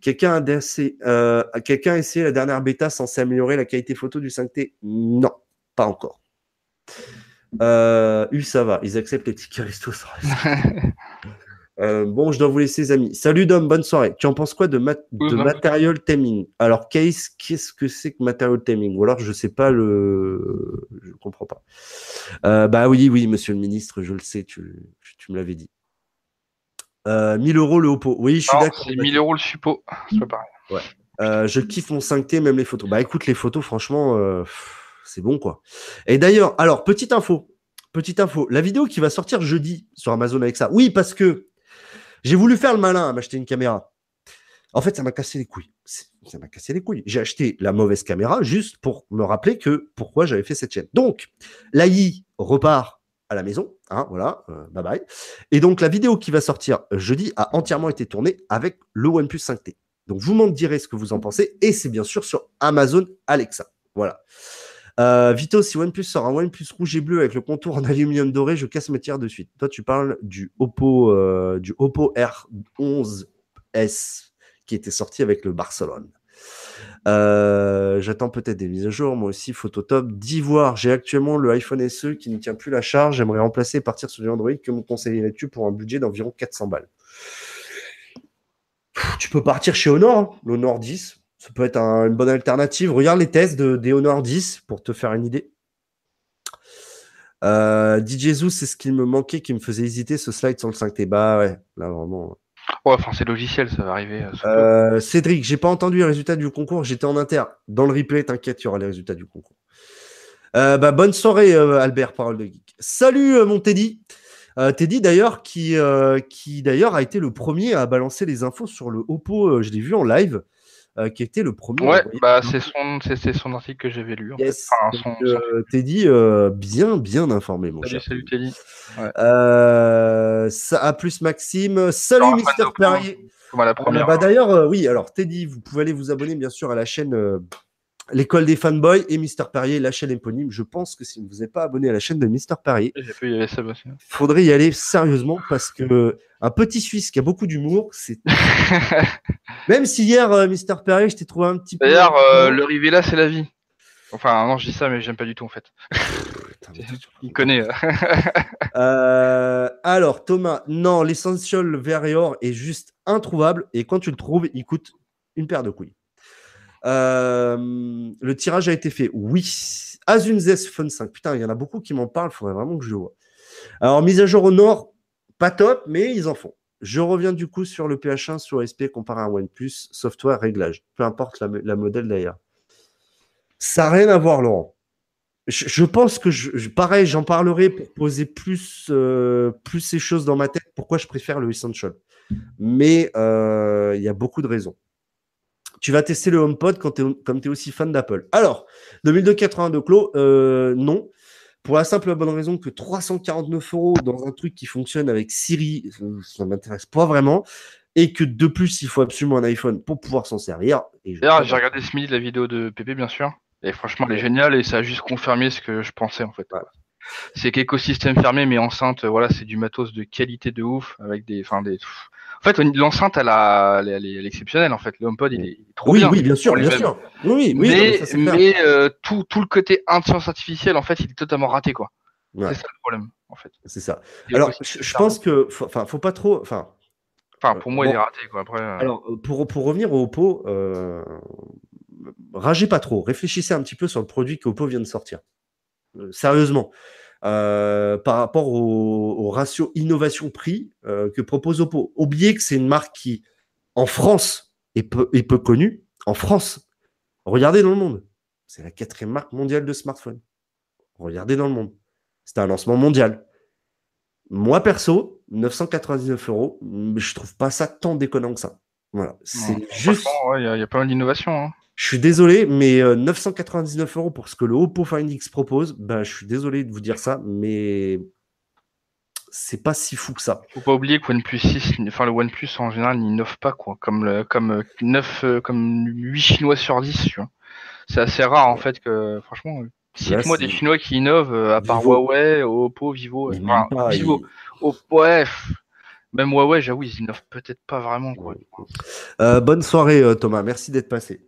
quelqu'un a, euh, quelqu'un a essayé la dernière bêta sans s'améliorer la qualité photo du 5T Non, pas encore. Euh, U, ça va. Ils acceptent les tickets resto [laughs] Euh, bon, je dois vous laisser, les amis. Salut Dom, bonne soirée. Tu en penses quoi de, de Material Taming Alors, Case, qu'est-ce que c'est que Material Taming Ou alors, je sais pas le. Je comprends pas. Euh, bah oui, oui, monsieur le ministre, je le sais, tu, tu me l'avais dit. 1000 euh, euros le Oppo. Oui, je suis d'accord. C'est 1000 euros le suppo. C'est pas pareil. Ouais. je kiffe mon 5T, même les photos. Bah écoute, les photos, franchement, c'est bon quoi. Et d'ailleurs, alors, petite info. Petite info. La vidéo qui va sortir jeudi sur Amazon avec ça. Oui, parce que j'ai voulu faire le malin à m'acheter une caméra. En fait, ça m'a cassé les couilles. Ça m'a cassé les couilles. J'ai acheté la mauvaise caméra juste pour me rappeler que pourquoi j'avais fait cette chaîne. Donc, l'AI repart à la maison. Hein, voilà, euh, bye bye. Et donc, la vidéo qui va sortir jeudi a entièrement été tournée avec le OnePlus 5T. Donc, vous m'en direz ce que vous en pensez. Et c'est bien sûr sur Amazon Alexa. Voilà. Euh, Vito, si OnePlus sort un OnePlus rouge et bleu avec le contour en [laughs] aluminium doré, je casse ma tière de suite. Toi, tu parles du Oppo, euh, du Oppo R11S qui était sorti avec le Barcelone. Euh, j'attends peut-être des mises à jour. Moi aussi, Phototop d'ivoire. J'ai actuellement le iPhone SE qui ne tient plus la charge. J'aimerais remplacer et partir sur du Android. Que me conseillerais-tu pour un budget d'environ 400 balles? Tu peux partir chez Honor, hein. l'Honor 10 ça peut être une bonne alternative. Regarde les tests de, des Honor 10 pour te faire une idée. Euh, DJ Zoo, c'est ce qui me manquait, qui me faisait hésiter ce slide sur le 5T. Bah ouais, là vraiment. Ouais, enfin c'est logiciel, ça va arriver. Euh, euh, Cédric, j'ai pas entendu les résultats du concours, j'étais en inter. Dans le replay, t'inquiète, il y aura les résultats du concours. bah, bonne soirée, Albert, parole de geek. Salut, mon Teddy. Teddy d'ailleurs, qui, qui d'ailleurs a été le premier à balancer les infos sur le Oppo, je l'ai vu en live. Euh, qui était le premier. Ouais, bah, c'est son, c'est, son article que j'avais lu. En fait. enfin, euh, Teddy, euh, bien, bien informé, mon salut, cher. Salut Teddy. Ouais. ça a plus Maxime. Salut Mister Perrier. bah, d'ailleurs, oui, alors Teddy, vous pouvez aller vous abonner bien sûr à la chaîne L'école des fanboys et Mister Perrier, la chaîne éponyme. Je pense que si vous n'êtes pas abonné à la chaîne de Mister Perrier, il faudrait y aller sérieusement parce que un petit Suisse qui a beaucoup d'humour, c'est. [laughs] Même si hier, euh, Mister Perrier, je t'ai trouvé un petit peu. D'ailleurs, euh, le Rivella, c'est la vie. Enfin, non, je dis ça, mais j'aime pas du tout en fait. [laughs] il connaît. [laughs] Euh. alors, Thomas, non, l'Essential Verior est juste introuvable et quand tu le trouves, il coûte une paire de couilles. Euh, le tirage a été fait. Oui. Azunzes Fun 5. Putain, il y en a beaucoup qui m'en parlent. Il faudrait vraiment que je le vois. Alors, mise à jour au nord, pas top, mais ils en font. Je reviens du coup sur le PH1 sur SP comparé à OnePlus, software, réglage. Peu importe la, modèle d'ailleurs. Ça n'a rien à voir, Laurent. Je, pense que, je, pareil, j'en parlerai pour poser plus, euh, plus ces choses dans ma tête. Pourquoi je préfère le Essential. Mais euh, il y a beaucoup de raisons tu vas tester le HomePod quand comme tu es aussi fan d'Apple. Alors, 2282 clos, euh, non. Pour la simple et bonne raison que 349 euros dans un truc qui fonctionne avec Siri, ça ne m'intéresse pas vraiment. Et que de plus, il faut absolument un iPhone pour pouvoir s'en servir. D'ailleurs, j'ai regardé ce midi la vidéo de Pépé, bien sûr. Et franchement, elle est géniale et ça a juste confirmé ce que je pensais en fait. C'est qu'écosystème fermé mais enceinte, voilà, c'est du matos de qualité de ouf avec des, enfin des, en fait, l'enceinte, elle, elle, est, exceptionnelle. En fait, le HomePod, il est, trop bien. Oui, bien sûr, bien sûr. Oui, oui, mais, euh, tout, tout, le côté intelligence artificielle, en fait, il est totalement raté, quoi. C'est ça le problème, en fait. C'est ça. Alors, je, pense que, enfin, faut pas trop, enfin. Enfin, pour moi, il est raté, quoi. Après. Euh. Alors, pour, pour revenir au Oppo, euh, ragez pas trop. Réfléchissez un petit peu sur le produit qu'Oppo vient de sortir. Sérieusement. Euh, par rapport au, ratio innovation-prix euh, que propose Oppo. Oubliez que c'est une marque qui, en France, est peu, est peu connue. En France, regardez dans le monde. C'est la quatrième marque mondiale de smartphone. Regardez dans le monde. C'est un lancement mondial. Moi, perso, 999 euros, je trouve pas ça tant déconnant que ça. Voilà. C'est juste. Il y, a pas mal d'innovation. Hein. Je suis désolé, mais 999 euh, euros pour ce que le Oppo Find X propose, ben, je suis désolé de vous dire ça, mais c'est pas si fou que ça. Faut pas oublier que OnePlus 6, enfin le OnePlus en général n'innove pas quoi, comme le, comme 9, euh, comme 8 Chinois sur 10, tu vois. C'est assez rare en fait que, franchement, cite-moi des Chinois qui innovent euh, à part Huawei, Oppo, Vivo, enfin, Vivo, Oppo, ouais, même Huawei, j'avoue, ils innovent peut-être pas vraiment quoi. bonne soirée Thomas, merci d'être passé.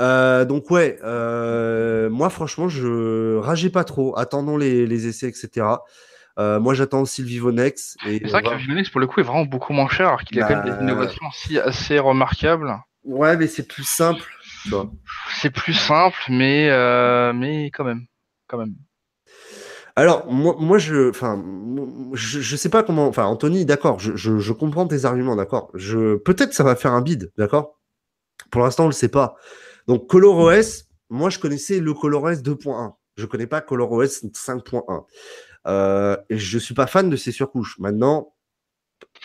Euh, donc ouais, euh, moi franchement, je rageais pas trop. Attendons les, essais, etc. Euh, moi, j'attends aussi le Vivo Nex. C'est vrai que le Vivo Nex, pour le coup, est vraiment beaucoup moins cher, alors qu'il a quand même des bah, innovations aussi assez remarquables. Ouais, mais c'est plus simple. C'est plus simple, mais, euh, mais quand même. Quand même. Alors, moi, moi je, enfin, je, je sais pas comment, enfin, Anthony, d'accord, je, je, je, comprends tes arguments, d'accord. Je, peut-être ça va faire un bid, d'accord? Pour l'instant, on le sait pas. Donc, ColorOS, moi, je connaissais le ColorOS 2.1. Je connais pas ColorOS 5.1. Euh, je suis pas fan de ces surcouches. Maintenant,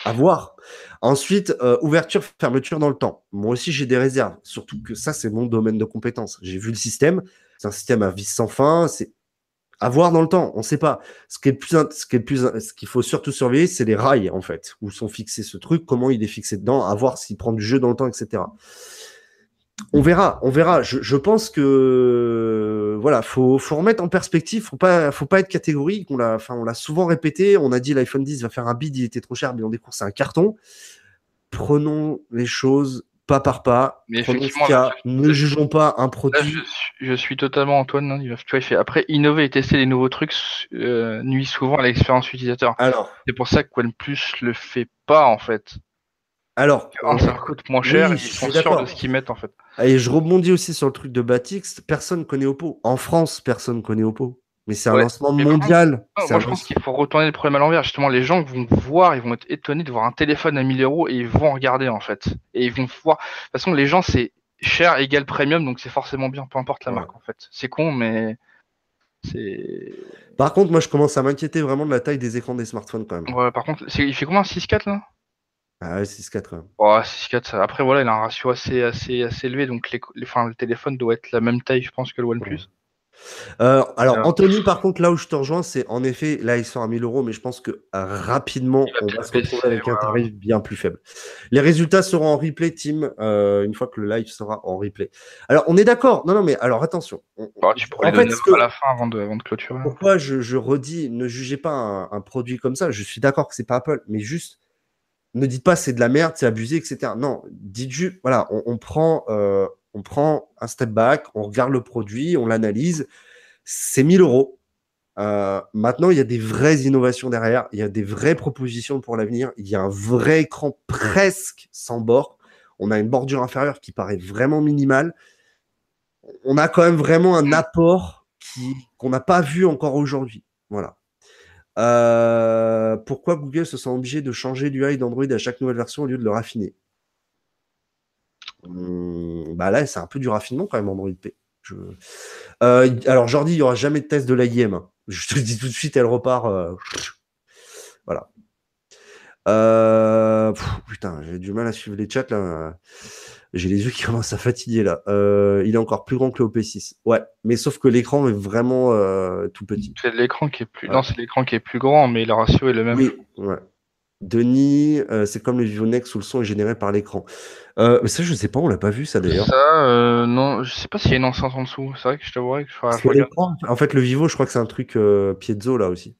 à voir. Ensuite, euh, ouverture, fermeture dans le temps. Moi aussi, j'ai des réserves. Surtout que ça, c'est mon domaine de compétence. J'ai vu le système. C'est un système à vis sans fin. C'est à voir dans le temps. On ne sait pas. Ce qui est plus, ce qui est plus, ce qu'il faut surtout surveiller, c'est les rails en fait, où sont fixés ce truc, comment il est fixé dedans, à voir s'il prend du jeu dans le temps, etc. On verra, on verra. Je, pense que voilà, faut, faut remettre en perspective. Faut pas, faut pas être catégorique. On l'a, enfin, on l'a souvent répété. On a dit l'iPhone 10 va faire un bid, il était trop cher, mais on découvre c'est un carton. Prenons les choses pas par pas. Mais effectivement, ne jugeons pas un produit. je, suis totalement Antoine. Hein, tu vois, fait après innover et tester les nouveaux trucs euh, nuit souvent à l'expérience utilisateur. Alors, c'est pour ça que OnePlus le fait pas en fait. Alors, ça coûte moins cher, ils sont sûrs de ce qu'ils mettent en fait. Et je rebondis aussi sur le truc de Batix. Personne connaît Oppo. En France, personne connaît Oppo. Mais c'est un lancement mondial. moi, je pense qu'il faut retourner le problème à l'envers. Justement, les gens vont voir, ils vont être étonnés de voir un téléphone à 1000 euros et ils vont regarder en fait. Et ils vont voir. De toute façon, les gens, c'est cher égale premium, donc c'est forcément bien, peu importe la marque en fait. C'est con, mais c'est. Par contre, moi, je commence à m'inquiéter vraiment de la taille des écrans des smartphones quand même. Ouais, par contre, il fait combien 6.4 là? Ah ouais, 6.4. Ouais, 6.4. Après, voilà, il a un ratio assez, assez, assez élevé, donc les, le téléphone doit être la même taille, je pense, que le OnePlus. Euh, alors, Anthony, par contre, là où je te rejoins, c'est en effet, là, ils sont à 1000 euros, mais je pense que euh, rapidement, on va se retrouver avec un tarif bien plus faible. Les résultats seront en replay, Tim, euh, une fois que le live sera en replay. Alors, on est d'accord. Non, non, mais alors attention. Bah, tu pourrais en fait, à la fin avant de, avant de clôturer. Pourquoi je, je, redis, ne jugez pas un, un produit comme ça. Je suis d'accord que c'est pas Apple, mais juste ne dites pas c'est de la merde, c'est abusé, etc. Non, dites juste, voilà, on, prend, euh, on prend un step back, on regarde le produit, on l'analyse. C'est 1000 euros. Euh, maintenant, il y a des vraies innovations derrière, il y a des vraies propositions pour l'avenir, il y a un vrai écran presque sans bord. On a une bordure inférieure qui paraît vraiment minimale. On a quand même vraiment un apport qu'on n'a pas vu encore aujourd'hui. Voilà. Euh, pourquoi Google se sent obligé de changer l'UI d'Android à chaque nouvelle version au lieu de le raffiner? Hmm, bah Là, c'est un peu du raffinement quand même, Android P. Euh, alors, Jordi, il n'y aura jamais de test de l'AIM. Hein. [laughs] Je te le dis tout de suite, elle repart. Euh, voilà. putain, j'ai du mal à suivre les chats là. J'ai les yeux qui [laughs] commencent à fatiguer là. Euh, il est encore plus grand que le OP6. Ouais, mais sauf que l'écran est vraiment euh, tout petit. C'est l'écran qui est plus. Non, c'est l'écran qui est plus grand, mais le ratio est le même. Oui, ouais. Denis, euh, c'est comme le Vivo Nex où le son est généré par l'écran. mais ça, je sais pas, on l'a pas vu ça d'ailleurs. Ça, non, je sais pas s'il y a une enceinte en dessous. C'est vrai que je t'avouerais que je, En fait, le Vivo, je crois que c'est un truc piezo là aussi.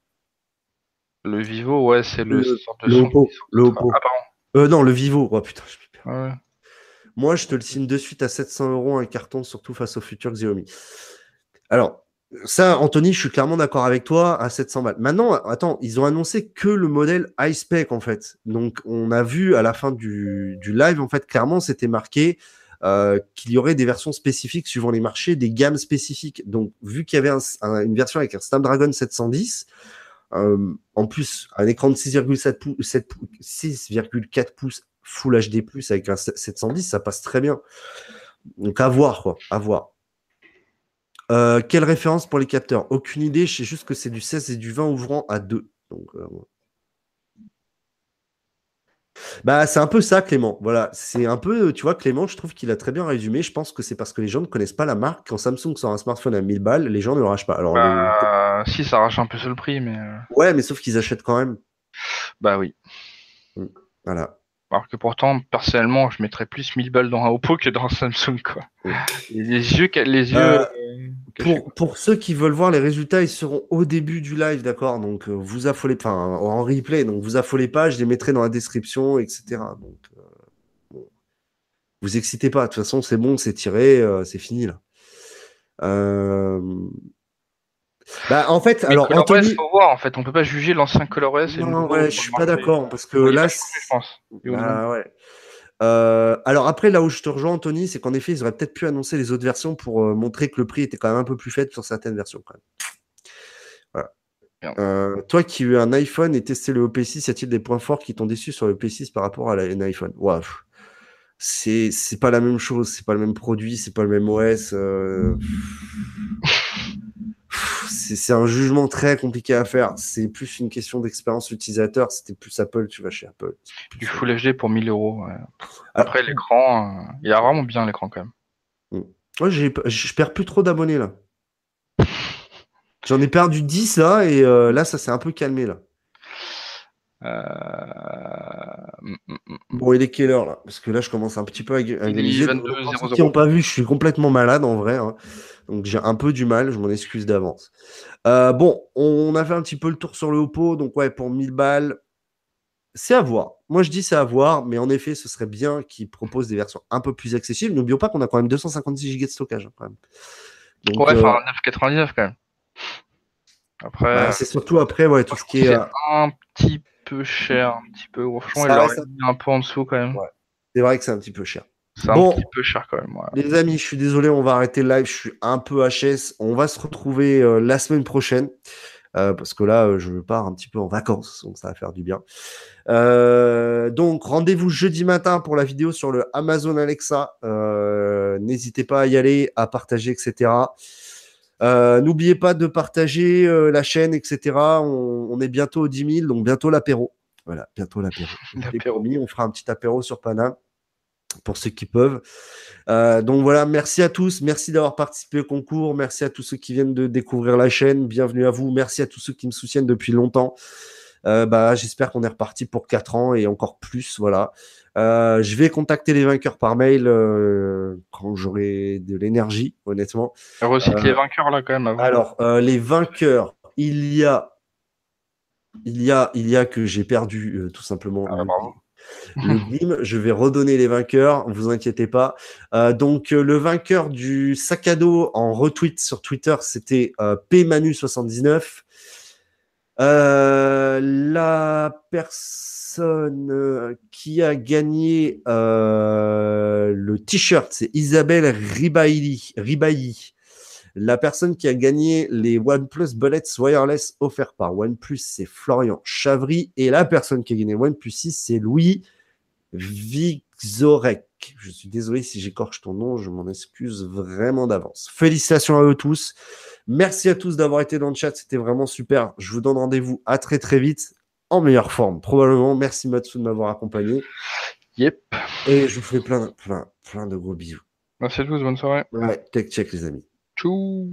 Le Vivo, ouais, c'est le, le, Oppo. Le Oppo. Ah, pardon. non, le Vivo. Oh putain, je suis ouais. Moi, je te le signe de suite à 700 euros un carton, surtout face au futur Xiaomi. Alors, ça, Anthony, je suis clairement d'accord avec toi à 700 balles. Maintenant, attends, ils ont annoncé que le modèle iSpec en fait. Donc, on a vu à la fin du, live, en fait, clairement, c'était marqué euh, qu'il y aurait des versions spécifiques suivant les marchés, des gammes spécifiques. Donc, vu qu'il y avait une version avec un Snapdragon 710, euh, en plus, un écran de 6,4 pouces Full HD+, avec un 710, ça passe très bien. Donc à voir, quoi, à voir. Euh, quelle référence pour les capteurs? Aucune idée, je sais juste que c'est du 16 et du 20 ouvrant à 2. Donc, euh, bah, c'est un peu ça, Clément. Voilà, c'est un peu, tu vois, Clément, je trouve qu'il a très bien résumé. Je pense que c'est parce que les gens ne connaissent pas la marque. Quand Samsung sort un smartphone à 1000 balles, les gens ne le rachent pas. Alors, bah, si, ça arrache un peu sur le prix, mais. Euh. Ouais, mais sauf qu'ils achètent quand même. Bah oui. Voilà. Alors que pourtant, personnellement, je mettrais plus 1000 balles dans un Oppo que dans un Samsung, quoi. Les yeux, les yeux. Euh, euh, pour, ceux qui veulent voir les résultats, ils seront au début du live, d'accord? Donc euh, vous affolez, enfin en replay, donc vous affolez pas, je les mettrai dans la description, etc. Donc vous excitez pas. De toute façon, c'est bon, c'est tiré, c'est fini là. Bah, en fait, Mais alors, Anthony. faut voir en fait. On peut pas juger l'ancien ColorOS. Non, nouveau ouais, je suis pas d'accord parce que là, je pense. Et au niveau- Ah ouais. Euh, alors après, là où je te rejoins, Anthony, c'est qu'en effet, ils auraient peut-être pu annoncer les autres versions pour euh, montrer que le prix était quand même un peu plus faible sur certaines versions. Quand même. Voilà. Bien. Euh, toi qui as eu un iPhone et testé le OP6, y a-t-il des points forts qui t'ont déçu sur le P6 par rapport à un iPhone? C'est c'est pas la même chose, c'est pas le même produit, c'est pas le même OS. C'est un jugement très compliqué à faire. C'est plus une question d'expérience utilisateur. C'était plus Apple, tu vas chez Apple. Du. Full HD pour 1000 euros. ouais. Alors, Après l'écran, euh, il a vraiment bien l'écran quand même. Moi, j'ai, je perds plus trop d'abonnés là. J'en ai perdu 10 là, et euh, là, ça s'est un peu calmé là. Bon, il est quelle heure là? Parce que là, je commence un petit peu à, gu- à Il est gueuliser. 22, Donc, pour ceux 00. qui n'ont pas vu, je suis complètement malade en vrai. hein. Donc, j'ai un peu du mal, je m'en excuse d'avance. Euh, bon, on a fait un petit peu le tour sur le Oppo. Donc, ouais, pour 1000 balles, c'est à voir. Moi, je dis c'est à voir, mais en effet, ce serait bien qu'ils proposent des versions un peu plus accessibles. N'oublions pas qu'on a quand même 256 Go de stockage. hein, quand même. Donc, Ouais, euh, enfin 9,99 quand même. Après, bah, c'est surtout après, ouais, tout ce qui est. euh, un petit peu cher, un petit peu. Franchement, il aurait un- mis un peu en dessous quand même. Ouais. C'est vrai que c'est un petit peu cher. C'est un Bon. petit peu cher quand même. ouais. Les amis, je suis désolé, on va arrêter le live. Je suis un peu HS. On va se retrouver euh, la semaine prochaine. euh, parce que là, euh, je pars un petit peu en vacances, donc ça va faire du bien. Donc, rendez-vous jeudi matin pour la vidéo sur le Amazon Alexa. N'hésitez pas à y aller, à partager, etc. Euh, N'oubliez pas de partager euh, la chaîne, etc. On, on est bientôt aux 10 000, donc bientôt l'apéro. Voilà, bientôt l'apéro. [laughs] On fera un petit apéro sur Paname pour ceux qui peuvent. Euh, donc voilà, merci à tous, merci d'avoir participé au concours, merci à tous ceux qui viennent de découvrir la chaîne, bienvenue à vous, merci à tous ceux qui me soutiennent depuis longtemps. Euh, bah, j'espère qu'on est reparti pour 4 ans et encore plus, voilà. Euh, je vais contacter les vainqueurs par mail euh, quand j'aurai de l'énergie, honnêtement. Recite les vainqueurs là quand même avant. Alors, les vainqueurs, il y a, il y a, il y a que j'ai perdu tout simplement. Ah, le- bravo. le Glim. Je vais redonner les vainqueurs, vous inquiétez pas. Euh, donc euh, le vainqueur du sac à dos en retweet sur Twitter, c'était euh, pmanu79. Euh, la personne euh, qui a gagné euh, le t-shirt, c'est Isabelle Ribailly. Ribailly. La personne qui a gagné les OnePlus Bullets Wireless offerts par OnePlus, c'est Florian Chavry. Et la personne qui a gagné OnePlus 6, c'est Louis Vixorek. Je suis désolé si j'écorche ton nom, je m'en excuse vraiment d'avance. Félicitations à eux tous. Merci à tous d'avoir été dans le chat, c'était vraiment super. Je vous donne rendez-vous à très très vite, en meilleure forme, probablement. Merci Matsu de m'avoir accompagné. Yep. Et je vous fais plein, plein, plein de gros bisous. Merci à tous, bonne soirée. Ouais, tech check les amis. Tchou.